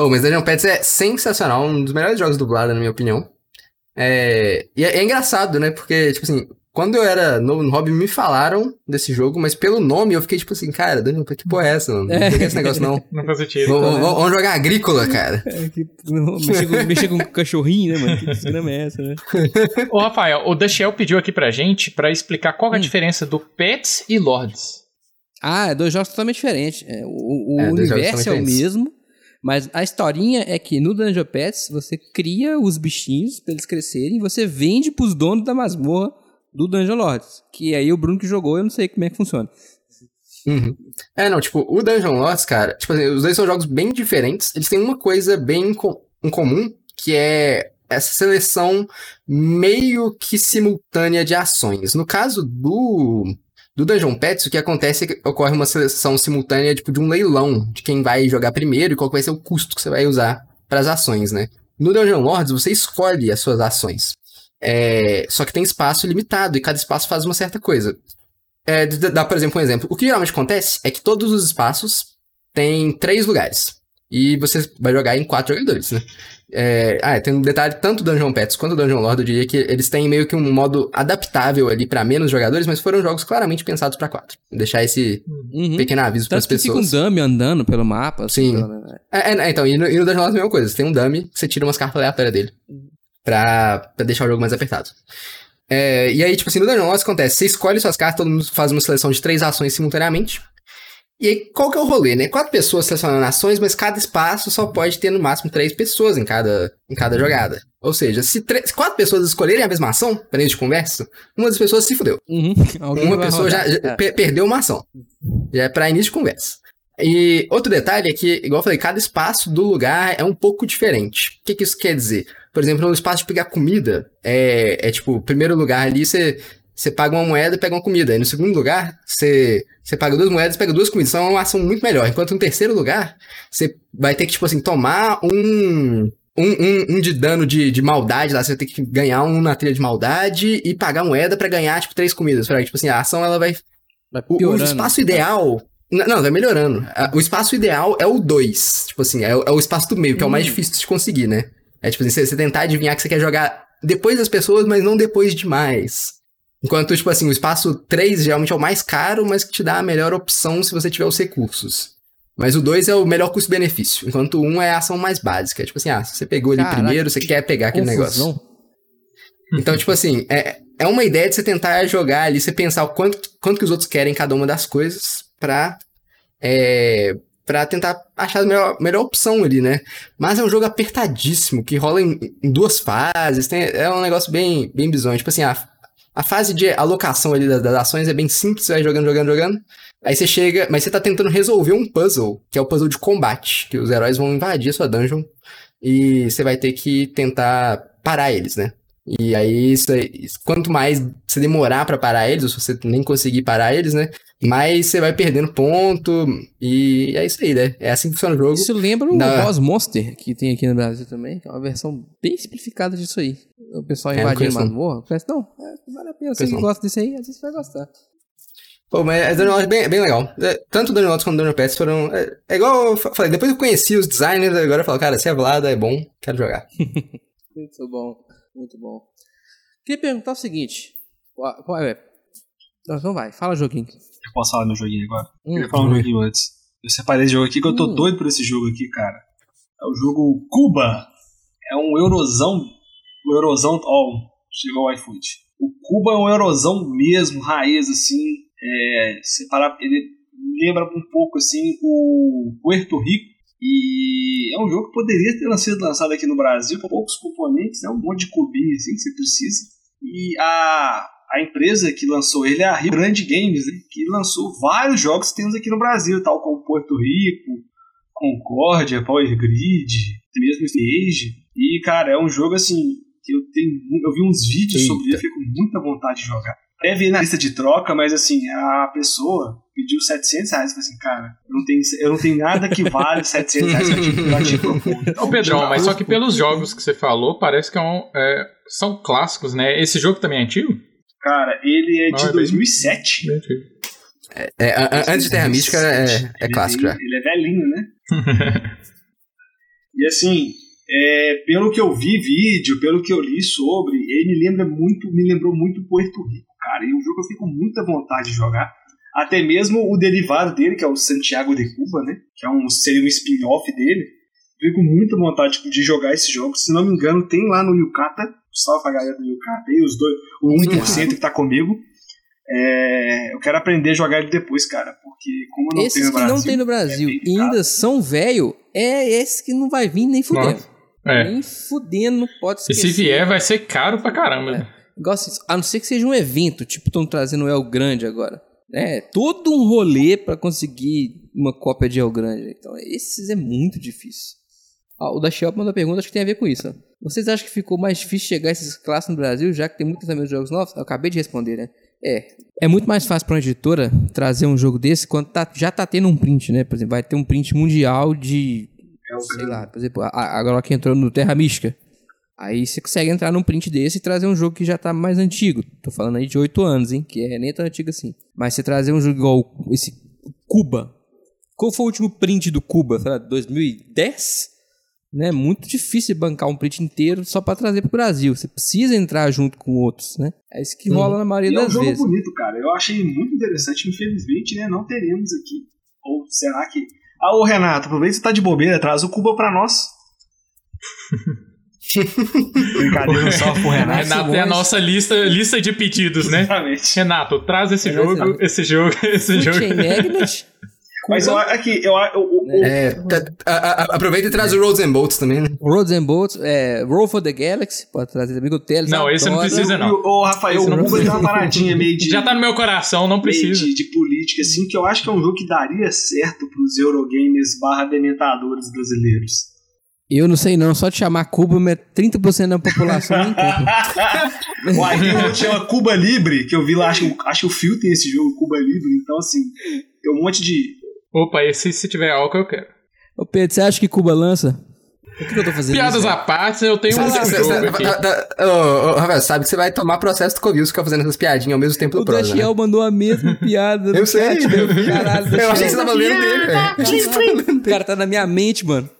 oh, mas Dungeon Pets é sensacional, um dos melhores jogos dublados, na minha opinião. É... E é, é engraçado, né? Porque, tipo assim, quando eu era novo no hobby, me falaram desse jogo, mas pelo nome eu fiquei tipo assim, cara, Dungeon que porra é essa, mano? Não tem esse negócio não. Não faz sentido. Vamos, vamos- vamos jogar agrícola, cara. É, que, não, mexer, com, mexer com cachorrinho, né, mano? Que desgrama é essa, né? Ô, Rafael, o Dashiel pediu aqui pra gente pra explicar qual é a Hum. diferença do Pets e Lords. Ah, é dois jogos totalmente diferentes. É, o o É, universo é o mesmo, mas a historinha é que no Dungeon Pets você cria os bichinhos pra eles crescerem e você vende pros donos da masmorra do Dungeon Lords. Que aí o Bruno que jogou, eu não sei como é que funciona. Uhum. É, não, tipo, o Dungeon Lords, cara, tipo assim, os dois são jogos bem diferentes. Eles têm uma coisa bem em comum, que é essa seleção meio que simultânea de ações. No caso do, do Dungeon Pets, o que acontece é que ocorre uma seleção simultânea, tipo, de um leilão, de quem vai jogar primeiro e qual vai ser o custo que você vai usar para as ações, né? No Dungeon Lords, você escolhe as suas ações. É, só que tem espaço limitado e cada espaço faz uma certa coisa. É, dá, por exemplo, um exemplo. O que geralmente acontece é que todos os espaços têm três lugares. E você vai jogar em quatro jogadores, né? É, ah, tem um detalhe, tanto Dungeon Pets quanto Dungeon Lord, eu diria que eles têm meio que um modo adaptável ali pra menos jogadores, mas foram jogos claramente pensados pra quatro. Vou deixar esse Uhum. pequeno aviso pras Tanto que fica um pessoas. dummy andando pelo mapa. assim, Sim. pela- É, é, então, e no, e no Dungeon Lords é a mesma coisa. Você tem um dummy você tira umas cartas aleatórias dele. Pra, pra deixar o jogo mais apertado. É, e aí, tipo assim, no Dungeon Lords acontece, você escolhe suas cartas, todo mundo faz uma seleção de três ações simultaneamente. E aí, qual que é o rolê, né? Quatro pessoas selecionando ações, mas cada espaço só pode ter no máximo três pessoas em cada, em cada jogada. Ou seja, se, três- quatro pessoas escolherem a mesma ação, para início de conversa, uma das pessoas se fudeu. Uhum. Uma pessoa já, rodar. já É. pe- perdeu uma ação. Já é pra início de conversa. E outro detalhe é que, igual eu falei, cada espaço do lugar é um pouco diferente. O que, que isso quer dizer? Por exemplo, no espaço de pegar comida, é, é tipo, primeiro lugar ali você, você paga uma moeda e pega uma comida. E no segundo lugar, você, você paga duas moedas e pega duas comidas. Então é uma ação muito melhor. Enquanto no terceiro lugar, você vai ter que, tipo assim, tomar um. Um, um, um de dano de, de maldade lá, você vai ter que ganhar um na trilha de maldade e pagar moeda pra ganhar, tipo, três comidas. Pra, tipo assim, a ação ela vai Vai o, o espaço ideal. Não, vai melhorando. O espaço ideal é o 2. Tipo assim, é, o- é o espaço do meio, que é o mais Hum. difícil de conseguir, né? É tipo assim, você, você tentar adivinhar que você quer jogar depois das pessoas, mas não depois demais. Enquanto, tipo assim, o espaço 3 geralmente é o mais caro, mas que te dá a melhor opção se você tiver os recursos. Mas o 2 é o melhor custo-benefício. Enquanto o 1 um é a ação mais básica. É tipo assim, ah, você pegou ali Caraca, primeiro, você que quer pegar aquele Confusão. negócio. Então, tipo assim, é, é uma ideia de você tentar jogar ali, você pensar o quanto, quanto que os outros querem cada uma das coisas pra, é, pra tentar achar a melhor, melhor opção ali, né? Mas é um jogo apertadíssimo, que rola em, em duas fases, tem- é um negócio bem, bem bizonho. Tipo assim, a, a fase de alocação ali das, das ações é bem simples, você vai jogando, jogando, jogando. Aí você chega, mas você tá tentando resolver um puzzle, que é o puzzle de combate, que os heróis vão invadir a sua dungeon e você vai ter que tentar parar eles, né? E aí, isso aí- quanto mais você demorar pra parar eles, ou se você nem conseguir parar eles, né? Mais você vai perdendo ponto. E é isso aí, né? É assim que funciona o jogo. Isso lembra o Da- Boss Monster, que tem aqui no Brasil também, que é uma versão bem simplificada disso aí. O pessoal É, invadindo masmorra. Parece, não, é, vale a pena. Você que gosta disso aí, às vezes você vai gostar. Pô, mas é Dungeon Lords bem, bem legal. É, tanto Dungeon Lords quanto Dungeon Pets foram. É, é igual eu fa- falei, depois eu conheci os designers, agora eu falo, cara, se é Vlada, é bom, quero jogar. Muito bom, muito bom. Queria perguntar o seguinte. Qual- qual é? Não, Então vai, fala joguinho. Eu posso falar meu joguinho agora? Eu Hum, queria falar um joguinho antes. Eu separei esse jogo aqui que eu tô Hum. doido por esse jogo aqui, cara. É o jogo Cuba. É um eurozão. O eurozão. Ó, chegou o iFood. O Cuba é um eurozão mesmo, raiz, assim. É, separar, ele lembra um pouco, assim, o Puerto Rico. E é um jogo que poderia ter sido lançado aqui no Brasil com poucos componentes, né? um monte de cubinho assim que você precisa. E a, a empresa que lançou ele é a Rio Grande Games, né? que lançou vários jogos que temos aqui no Brasil, tal como Porto Rico, Concórdia, Power Grid, mesmo Stage. E, cara, é um jogo assim que eu tenho. Eu vi uns vídeos Eita. sobre ele, eu fico com muita vontade de jogar. Até vi na lista de troca, mas assim, a pessoa pediu 700 reais. Falei assim, cara, eu não tenho, eu não tenho nada que vale 700 reais que eu te, eu te propor. Então, Ô, Pedrão, mas só que pelos jogos que você falou, parece que é um- é, são clássicos, né? Esse jogo também é antigo? Cara, ele é Não, de é bem- 2007. Bem. É, a- antes de Terra Mística é, é Ele clássico bem- já. Ele é velhinho, né? e assim, é, pelo que eu vi vídeo, pelo que eu li sobre, ele me lembra muito, me lembrou muito Puerto Rico, cara. E é um jogo que eu fico com muita vontade de jogar. Até mesmo o derivado dele, que é o Santiago de Cuba, né? Que é um, seria um spin-off dele. Eu fico com muita vontade de jogar esse jogo. Se não me engano, tem lá no Yucata. Salve pra galera do Yucata aí, os dois, o 1% que tá comigo. É, eu quero aprender a jogar ele depois, cara, porque como eu não Esses tenho no que Brasil, não tem no Brasil é e ainda são velho, é esse que não vai vir nem fudendo. É. Nem fudendo, não pode E esquecer. se vier, vai ser caro pra caramba. né? Igual assim, a não ser que seja um evento, tipo estão trazendo o El Grande agora. É, todo um rolê pra conseguir uma cópia de El Grande. Então, esses é muito difícil. Ó, o da Shelp mandou uma pergunta, acho que tem a ver com isso. ó. Vocês acham que ficou mais difícil chegar a esses classes no Brasil, já que tem muitos também jogos novos? Eu acabei de responder, né? É. É muito mais fácil pra uma editora trazer um jogo desse quando tá- já tá tendo um print, né? Por exemplo, vai ter um print mundial de. É sei lá, por exemplo, agora que entrou no Terra Mística. Aí você consegue entrar num print desse e trazer um jogo que já tá mais antigo. Tô falando aí de 8 anos, hein? Que é nem tão antigo assim. Mas você trazer um jogo igual esse Cuba. Qual foi o último print do Cuba? Sei lá, 2010? Né? Muito difícil bancar um print inteiro só pra trazer pro Brasil. Você precisa entrar junto com outros, né? É isso que rola na maioria E é um das jogo vezes. bonito, cara. Eu achei muito interessante. Infelizmente, né, não teremos aqui. Ou será que. Ah, ô Renato, aproveita que você tá de bobeira, traz o Cuba pra nós. Brincadeira só pro Renato. Renato é a nossa lista, lista de pedidos, né? Exatamente. Renato, traz esse Renato, jogo, esse jogo, esse jogo. Magnet. Mas eu, aqui, eu, eu, o- o- É, tá- a- a- aproveita e traz o Roads and Bolts também, né? Roads and Boats, é, Roll for the Galaxy, pode trazer também, o Teles Não, esse não precisa, não. o- o Rafael, Esse Cuba tem uma paradinha meio de. Já tá no meu coração, não precisa. de, de política, assim, que eu acho que é um jogo que daria certo pros Eurogamers barra dementadores brasileiros. Eu não sei não, só te chamar Cuba, mas 30% da população não compra. Uai, tem um outro que chama Cuba Libre, que eu vi lá, acho, que- acho que o Phil tem esse jogo, Cuba Libre, então assim, tem um monte de. Opa, esse se tiver álcool eu quero. Ô Pedro, você acha que Cuba lança? Por que, que eu tô fazendo Piadas isso? à parte, eu tenho um Sabe- jogo aqui. da- ô, Rafael, sabe que você vai tomar processo do Covil se ficar fazendo essas piadinhas ao mesmo tempo O do Prosa, né? Dashiel mandou a mesma piada. Eu sei, chat, eu meu. vi. Caralho, Eu achei que você tava lendo dele, velho. O cara tá na minha mente, mano.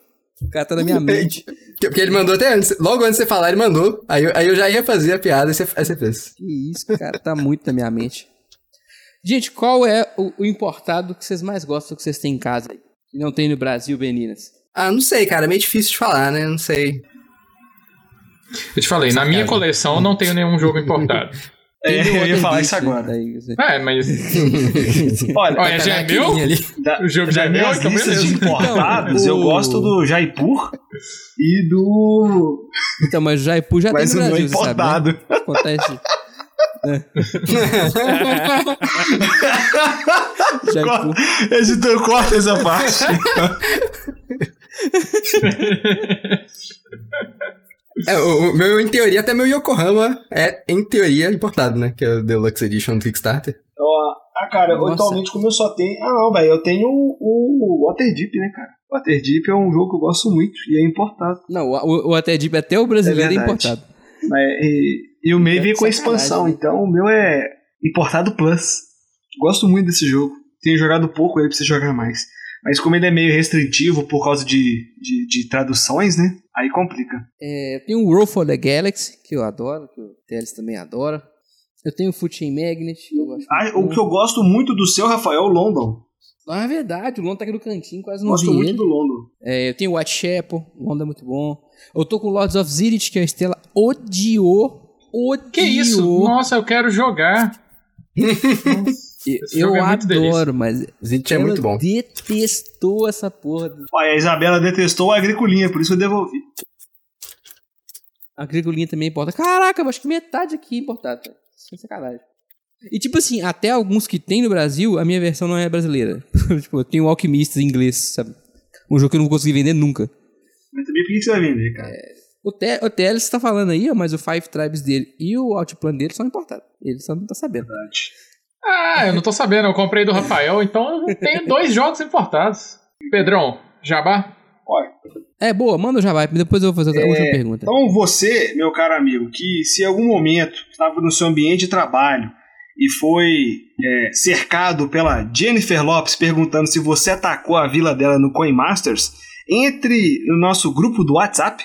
O cara tá na minha mente. Porque porque ele mandou até antes, logo antes de você falar, ele mandou. Aí eu, aí eu já ia fazer a piada e você, aí você fez. Que isso, cara, tá muito na minha mente. Gente, qual é o, o importado que vocês mais gostam que vocês têm em casa? aí? Que não tem no Brasil, meninas? Ah, não sei, cara, é meio difícil de falar, né? Não sei. Eu te falei, na minha coleção não tenho nenhum jogo importado. É, eu ia falar isso agora. É, mas Olha, Olha, já é meu? ali. da, o jogo já é meu, então listas de beleza. importados, Então, eu gosto do Jaipur e do. Então, mas o Jaipu já Mas tem o no não Brasil, você sabe, né? importado. Acontece. É. Jaipu. Editor, corta essa parte. É, o, o meu, em teoria, até meu Yokohama é, em teoria, importado, né? Que é o Deluxe Edition do Kickstarter. Ó, ah, cara, Nossa. atualmente como eu só tenho. Ah, não, velho, eu tenho o, o Waterdeep, né, cara? Waterdeep é um jogo que eu gosto muito e é importado. Não, o, o até Deep, até o brasileiro é, É importado. Mas, e, e o meio É veio com a expansão, né? então o meu é importado plus. Gosto muito desse jogo. Tenho jogado pouco, ele precisa jogar mais. Mas como ele é meio restritivo por causa de, de, de traduções, né? Aí complica. É, eu tenho o Roll for the Galaxy, que eu adoro, que o Teles também adora. Eu tenho o Footing Magnet, que eu gosto Ah, muito. o que eu gosto muito do seu, Rafael, é o London. Ah, é verdade, o Lon tá aqui no cantinho, quase não Gosto vi muito ele. do London. É, eu tenho o Whitechapel, o Lon é muito bom. Eu tô com o Lords of Zirith, que a Estela odiou. Odiou. Que isso? Nossa, eu quero jogar. Eu, é adoro, mas Zit é muito bom. detestou essa porra. Olha, a Isabela detestou a agriculinha, por isso eu devolvi. A agriculinha também importa. Caraca, eu acho que metade aqui é importada. Sem sacanagem. E tipo assim, até alguns que tem no Brasil, a minha versão não é brasileira. tipo, eu tenho o Alquimistas em inglês, sabe? Um jogo que eu não vou conseguir vender nunca. Mas também por que que você vai vender, cara? O, Te o Teles tá falando aí, mas o Five Tribes dele e o Outplan dele são importados. Ele só não tá sabendo. Verdade. Ah, eu não tô sabendo, eu comprei do Rafael, então eu tenho dois jogos importados. Pedrão, Jabá? Olha, É, boa, manda o Jabá, depois eu vou fazer outra última pergunta. Então você, meu caro amigo, que se em algum momento estava no seu ambiente de trabalho e foi é, cercado pela Jennifer Lopes perguntando se você atacou a vila dela no Coin Masters, entre no nosso grupo do WhatsApp,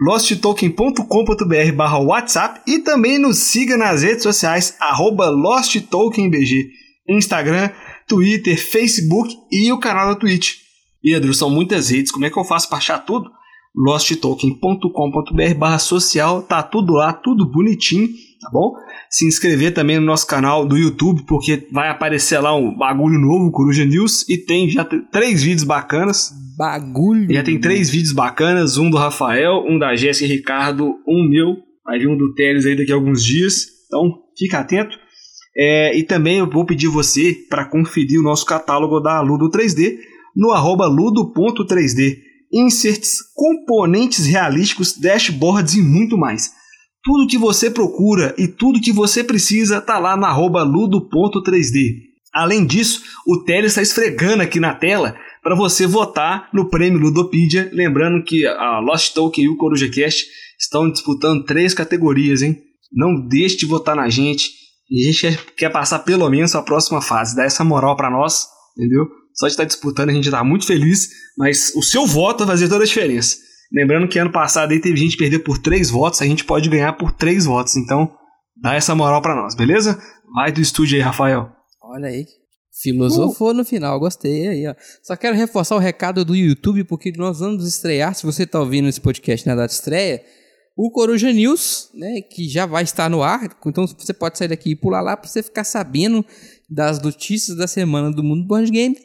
losttoken.com.br barra WhatsApp e também nos siga nas redes sociais, arroba LostTokenBG, Instagram, Twitter, Facebook e o canal da Twitch. Pedro, são muitas redes, como é que eu faço para achar tudo? losttoken.com.br barra social, tá tudo lá, tudo bonitinho, tá bom? Se inscrever também no nosso canal do YouTube, porque vai aparecer lá um bagulho novo, Coruja News, e tem já três vídeos bacanas. Bagulho. Já tem três vídeos bacanas, um do Rafael, um da Jéssica e Ricardo, um meu, vai vir um do Teles aí daqui a alguns dias, então fica atento. É, e também eu vou pedir você para conferir o nosso catálogo da Ludo 3D no arroba ludo.3D. Inserts, componentes realísticos, dashboards e muito mais. Tudo que você procura e tudo que você precisa está lá na arroba ludo.3D. Além disso, o Teles está esfregando aqui na tela para você votar no prêmio Ludopedia. Lembrando que a Lost Token e o CorujaCast estão disputando três categorias, hein? Não deixe de votar na gente. A gente quer passar pelo menos a próxima fase. Dá essa moral para nós, entendeu? Só de estar disputando a gente está muito feliz, mas o seu voto vai fazer toda a diferença. Lembrando que ano passado aí teve gente perder por três votos, a gente pode ganhar por três votos. Então, dá essa moral para nós, beleza? Vai do estúdio aí, Rafael. Olha aí. Filosofou uh. no final, gostei aí, ó. Só quero reforçar o recado do YouTube, porque nós vamos estrear, se você está ouvindo esse podcast na data de estreia, o Coruja News, né, que já vai estar no ar. Então você pode sair daqui e pular lá para você ficar sabendo das notícias da semana do mundo board game,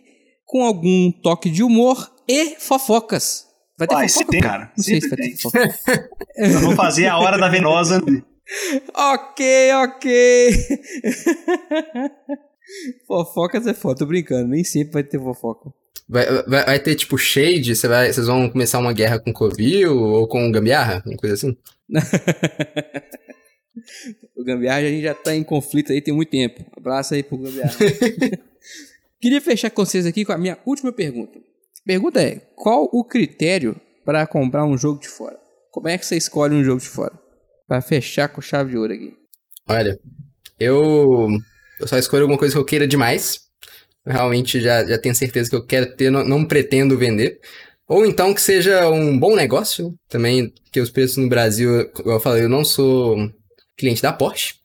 com algum toque de humor e fofocas. Vai ter Uai, fofoca? Tem, cara. Não sei se vai ter fofoca. Vamos fazer a hora da venosa. ok, ok. Fofocas é foda, tô brincando, nem sempre vai ter fofoca. Vai, vai, vai, ter tipo shade? Você vai, vocês vão começar uma guerra com Covil ou com Gambiarra? Uma coisa assim? o Gambiarra a gente já tá em conflito aí tem muito tempo. Abraço aí pro Gambiarra. Queria fechar com vocês aqui com a minha última pergunta. Pergunta é: qual o critério para comprar um jogo de fora? Como é que você escolhe um jogo de fora? Para fechar com chave de ouro aqui. Olha, eu, eu só escolho alguma coisa que eu queira demais. Realmente já, já tenho certeza que eu quero ter, não, não pretendo vender. Ou então que seja um bom negócio também, que os preços no Brasil, eu falei, eu não sou cliente da Porsche.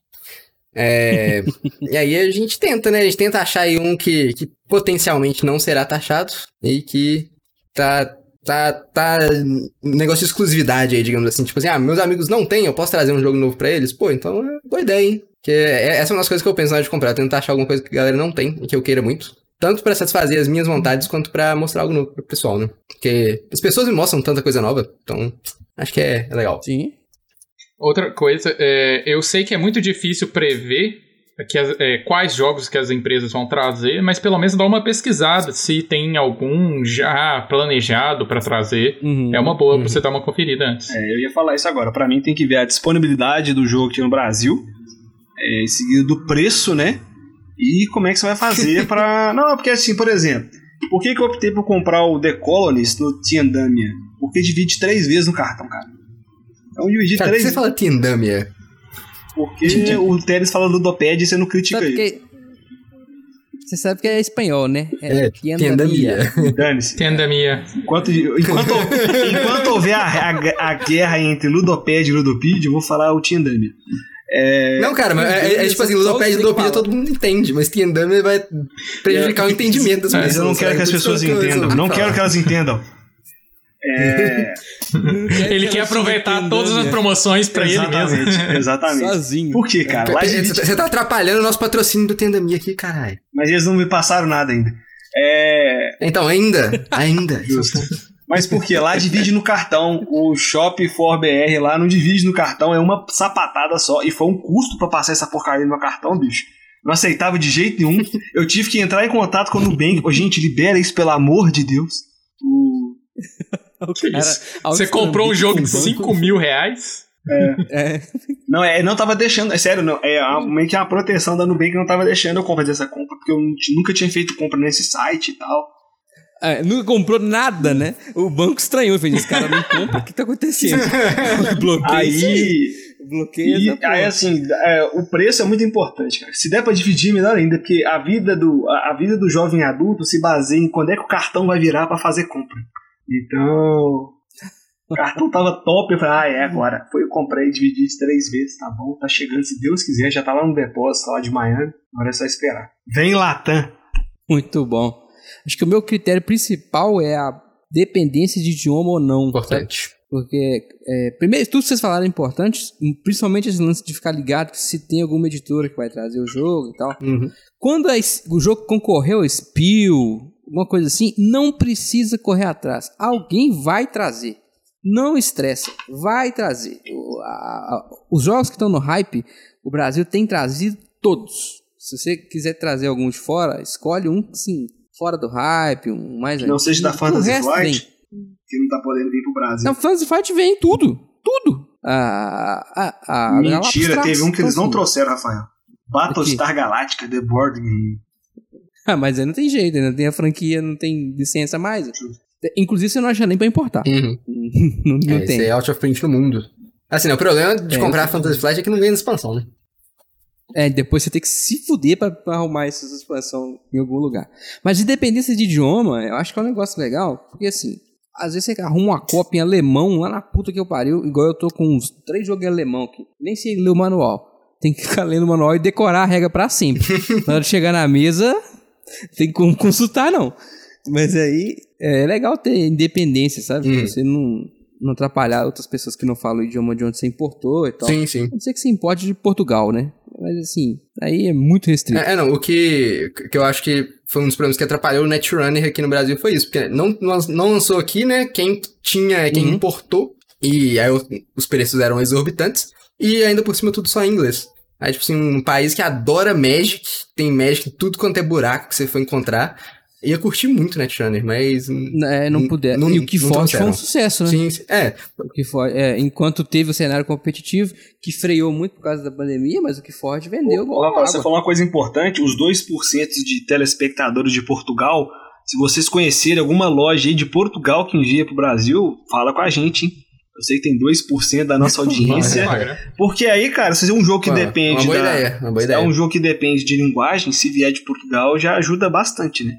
É, e aí a gente tenta, né? A gente tenta achar aí um que, que potencialmente não será taxado e que tá, tá, tá negócio de exclusividade aí, digamos assim. Tipo assim, ah, meus amigos não têm, eu posso trazer um jogo novo para eles? Pô, então é boa ideia, hein? Que é, é, essa é uma das coisas que eu penso na hora de comprar, tentar achar alguma coisa que a galera não tem e que eu queira muito. Tanto para satisfazer as minhas vontades quanto para mostrar algo novo pro pessoal, né? Porque as pessoas me mostram tanta coisa nova, então acho que é, é legal. Sim. Outra coisa, é, eu sei que é muito difícil prever que as, é, quais jogos que as empresas vão trazer, mas pelo menos dá uma pesquisada se tem algum já planejado para trazer. Uhum, é uma boa uhum. pra você dar uma conferida antes. É, eu ia falar isso agora. Para mim tem que ver a disponibilidade do jogo aqui no Brasil, é, seguido do preço, né? E como é que você vai fazer para. Não, porque assim, por exemplo, por que, que eu optei por comprar o The Colonist no Tiandamia? Porque divide três vezes no cartão, cara. Então dividir Cara, três. Por que você fala Tindamia? Porque o Teres fala ludopédia e você não critica Sabe ele. Você sabe que é espanhol, né? É, é Tendamia. Dane-se. Tendamia. Enquanto, enquanto, enquanto houver a, a, a, guerra entre ludopédia e ludopídia, eu vou falar o Tendamia. É... Não, cara, mas é, é, é tipo assim, ludopédia e ludopídia todo mundo entende, mas Tendamia vai prejudicar é, o entendimento das pessoas. Mas eu não quero que as pessoas entendam. Não quero que elas entendam. É... ele quer aproveitar todas as promoções para ele mesmo. Exatamente. Sozinho. Por quê, cara? Lá de... Você tá atrapalhando o nosso patrocínio do Tendamia aqui, caralho. Mas eles não me passaram nada ainda. É... Então, ainda. Ainda. Mas por quê? Lá divide no cartão. O Shop for BR lá não divide no cartão, é uma sapatada só. E foi um custo para passar essa porcaria no meu cartão, bicho. Não aceitava de jeito nenhum. Eu tive que entrar em contato com o Nubank. Pô, gente, libera isso, pelo amor de Deus. O... Cara, Você comprou um jogo de 5 mil reais? É. é. Não, é, não tava deixando, é sério, não, é meio que a proteção da Nubank não tava deixando eu fazer essa compra, porque eu nunca tinha feito compra nesse site e tal. É, nunca comprou nada, né? O banco estranhou, fez esse cara não compra, o que tá acontecendo? Bloqueio. Aí, bloqueia e, aí assim, é, o preço é muito importante, cara. Se der para dividir, melhor ainda, porque a vida do a, a vida do jovem adulto se baseia em quando é que o cartão vai virar para fazer compra. Então. O cartão tava top. Eu falei, ah, é agora. Foi, eu comprei, dividi de três vezes, tá bom, tá chegando, se Deus quiser, já tá lá no depósito, lá de Miami. Agora é só esperar. Vem Latam. Muito bom. Acho que o meu critério principal é a dependência de idioma ou não. Importante. sabe? Porque, é, primeiro, tudo que vocês falaram é importante, principalmente esse lance de ficar ligado que se tem alguma editora que vai trazer o jogo e tal. Uhum. Quando a o jogo concorreu ao Spiel, alguma coisa assim, não precisa correr atrás. Alguém vai trazer. Não estressa, vai trazer. O- a- a- os jogos que estão no hype, o Brasil tem trazido todos. Se você quiser trazer algum de fora, escolhe um, sim, fora do hype, um mais não seja da Fantasy Flight, que não tá podendo vir pro Brasil. Não, Fantasy Fight vem tudo. Tudo. A, a, a, Mentira, teve um que eles não trouxeram, Rafael. Battlestar Galactica, The Board Game. Ah, mas aí não tem jeito, não tem a franquia, não tem licença mais. Inclusive você não acha nem pra importar. Uhum. não não É, tem. isso é out of print no mundo. Assim, o problema de É, comprar Fantasy Flight é que não vem na expansão, né? É, depois você tem que se fuder pra, pra arrumar essa expansão em algum lugar. Mas independência de idioma, eu acho que é um negócio legal, porque assim, às vezes você arruma uma cópia em alemão lá na puta que eu pariu, igual eu tô com uns três jogos em alemão aqui, nem sei ler o manual. Tem que ficar lendo o manual e decorar a regra pra sempre. na hora de chegar na mesa, tem con- consultar, não. Mas aí é legal ter independência, sabe? Hum. Você não, não atrapalhar outras pessoas que não falam o idioma de onde você importou e tal. Sim, sim. A não ser que você importe de Portugal, né? Mas assim, aí é muito restrito. É, é, não, o que, que eu acho que foi um dos problemas que atrapalhou o Netrunner aqui no Brasil foi isso, porque não, não lançou aqui, né, quem tinha, quem Uhum. importou, e aí os preços eram exorbitantes, e ainda por cima tudo só em inglês. Aí, tipo assim, um país que adora Magic, tem Magic em tudo quanto é buraco que você for encontrar, ia curtir muito o Netrunner, mas... É, não puder. não- e o que foi um sucesso, né? Sim, sim, é, O que forte, é, enquanto teve o cenário competitivo, que freou muito por causa da pandemia, mas o que forte vendeu. Ô, você falou uma coisa importante: os 2% de telespectadores de Portugal. Se vocês conhecerem alguma loja aí de Portugal que envia pro Brasil, fala com a gente, hein? Eu sei que tem 2% da nossa audiência. Porque aí, cara, se é um jogo que Uma- depende uma boa da. ideia, uma boa se é ideia. um jogo que depende de linguagem, se vier de Portugal, já ajuda bastante, né?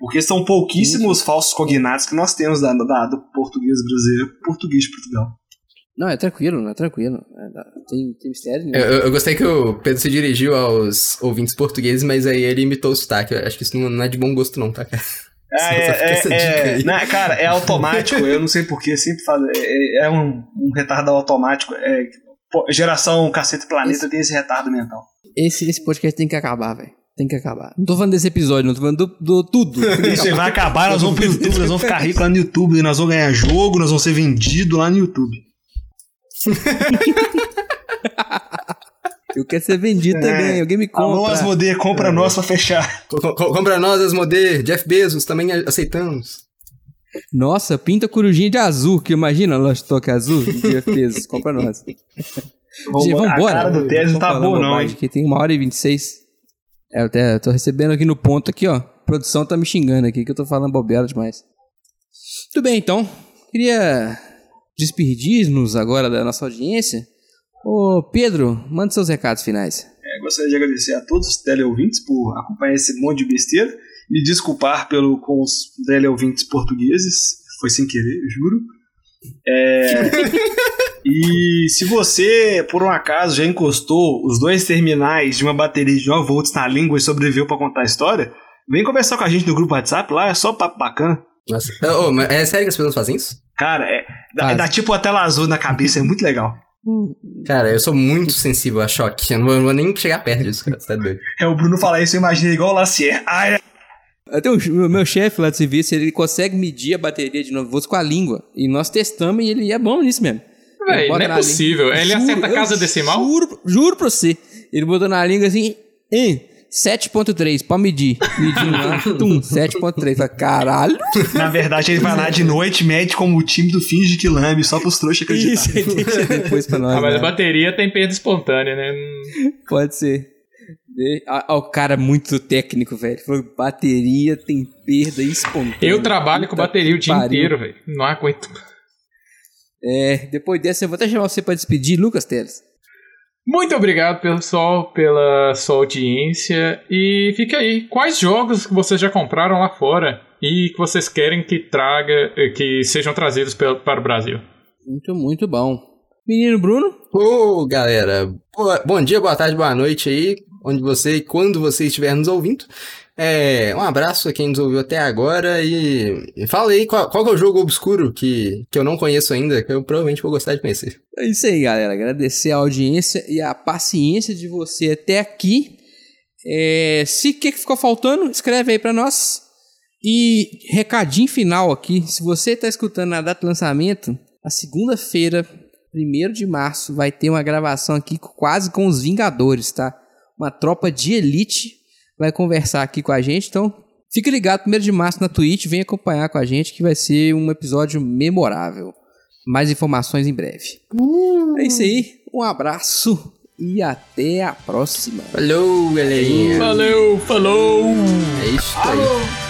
Porque são pouquíssimos falsos cognatos que nós temos da, da- do português brasileiro português de Portugal. Não, é tranquilo, não é tranquilo. É, tem, tem mistério nenhum. Eu, eu- eu gostei que o Pedro se dirigiu aos ouvintes portugueses, mas aí ele imitou o sotaque. Eu acho que isso não, não é de bom gosto, não, tá, cara? É, essa é, é, né, cara, é automático, eu não sei porquê, sempre falo, é, é um, um retardo automático. É, pô, geração Cacete Planeta tem esse retardo mental. Esse, esse podcast tem que acabar, velho. Tem que acabar. Não tô falando desse episódio, não tô falando do, do tudo. Isso vai acabar, nós vamos pro YouTube, nós vamos ficar ricos lá no YouTube, nós vamos ganhar jogo, nós vamos ser vendidos lá no YouTube. Eu quero ser vendido É. também. Alguém me Alô, compra. Asmodee, compra nós pra fechar. Co- co- Compra nós, Asmodee, Jeff Bezos, também aceitamos. Nossa, pinta corujinha de azul, que imagina Lost Talk azul, dia pesos, compra nós. Vamos, a cara do Tese tá boa não, hein? Aqui tem uma hora e 26. É, eu até tô recebendo aqui no ponto aqui, ó. A produção tá me xingando aqui que eu tô falando bobeira demais. Tudo bem, então. Queria despedir-nos agora da nossa audiência. Ô, Pedro, manda seus recados finais. É, gostaria de agradecer a todos os teleouvintes por acompanhar esse monte de besteira. Me desculpar pelo, com os teleouvintes portugueses. Foi sem querer, juro. É, e se você, por um acaso, já encostou os dois terminais de uma bateria de 9 volts na língua e sobreviveu pra contar a história, vem conversar com a gente no grupo WhatsApp lá, é só papo bacana. Nossa. Mas é sério que as pessoas fazem isso? Cara, é, dá, Faz. dá tipo uma tela azul na cabeça, é muito legal. Cara, eu sou muito sensível a choque. Eu não vou, eu não vou nem chegar perto disso, cara. Você tá doido. É o Bruno falar isso, eu imaginei igual o Lacier. Ai, Até o o meu chefe lá de serviço, ele consegue medir a bateria de 9 volts com a língua. E nós testamos e ele é bom nisso mesmo. Véi, não é na língua. possível. Ele Juro, acerta a casa decimal? Juro, juro pra você. Ele botou na língua assim, hein, 7.3, pode medir. Medindo lá, tum, 7.3. Falei, Caralho. Na verdade, ele vai lá de noite, mede como o time do Finge que Lame, só pros trouxas acreditar. Isso, ele deixa depois pra nós. Ah, mas né? a bateria tem perda espontânea, né? Pode ser. Ah, o cara muito técnico, velho. Falou, bateria tem perda espontânea. Eu trabalho com bateria o que dia pariu. inteiro, velho. Não aguento. É, depois dessa eu vou até chamar você pra despedir, Lucas Teles. Muito obrigado, pessoal, pela sua audiência. E fica aí. Quais jogos que vocês já compraram lá fora? e que vocês querem que traga, que sejam trazidos para o Brasil. Muito, muito bom. Menino Bruno? Ô, oh, galera, boa, bom dia, boa tarde, boa noite aí, onde você e quando você estiver nos ouvindo. É, um abraço a quem nos ouviu até agora e, fala aí qual, qual é o jogo obscuro que, que eu não conheço ainda, que eu provavelmente vou gostar de conhecer. É isso aí, galera. Agradecer a audiência e a paciência de você até aqui. É, se o que ficou faltando, escreve aí para nós. E recadinho final aqui: se você está escutando na data de lançamento, a segunda-feira, 1 de março, vai ter uma gravação aqui quase com os Vingadores, tá? Uma tropa de elite vai conversar aqui com a gente. Então, fique ligado, 1 de março na Twitch, vem acompanhar com a gente que vai ser um episódio memorável. Mais informações em breve. Uh. É isso aí, um abraço e até a próxima. Falou, galerinha. Valeu, falou. É isso aí.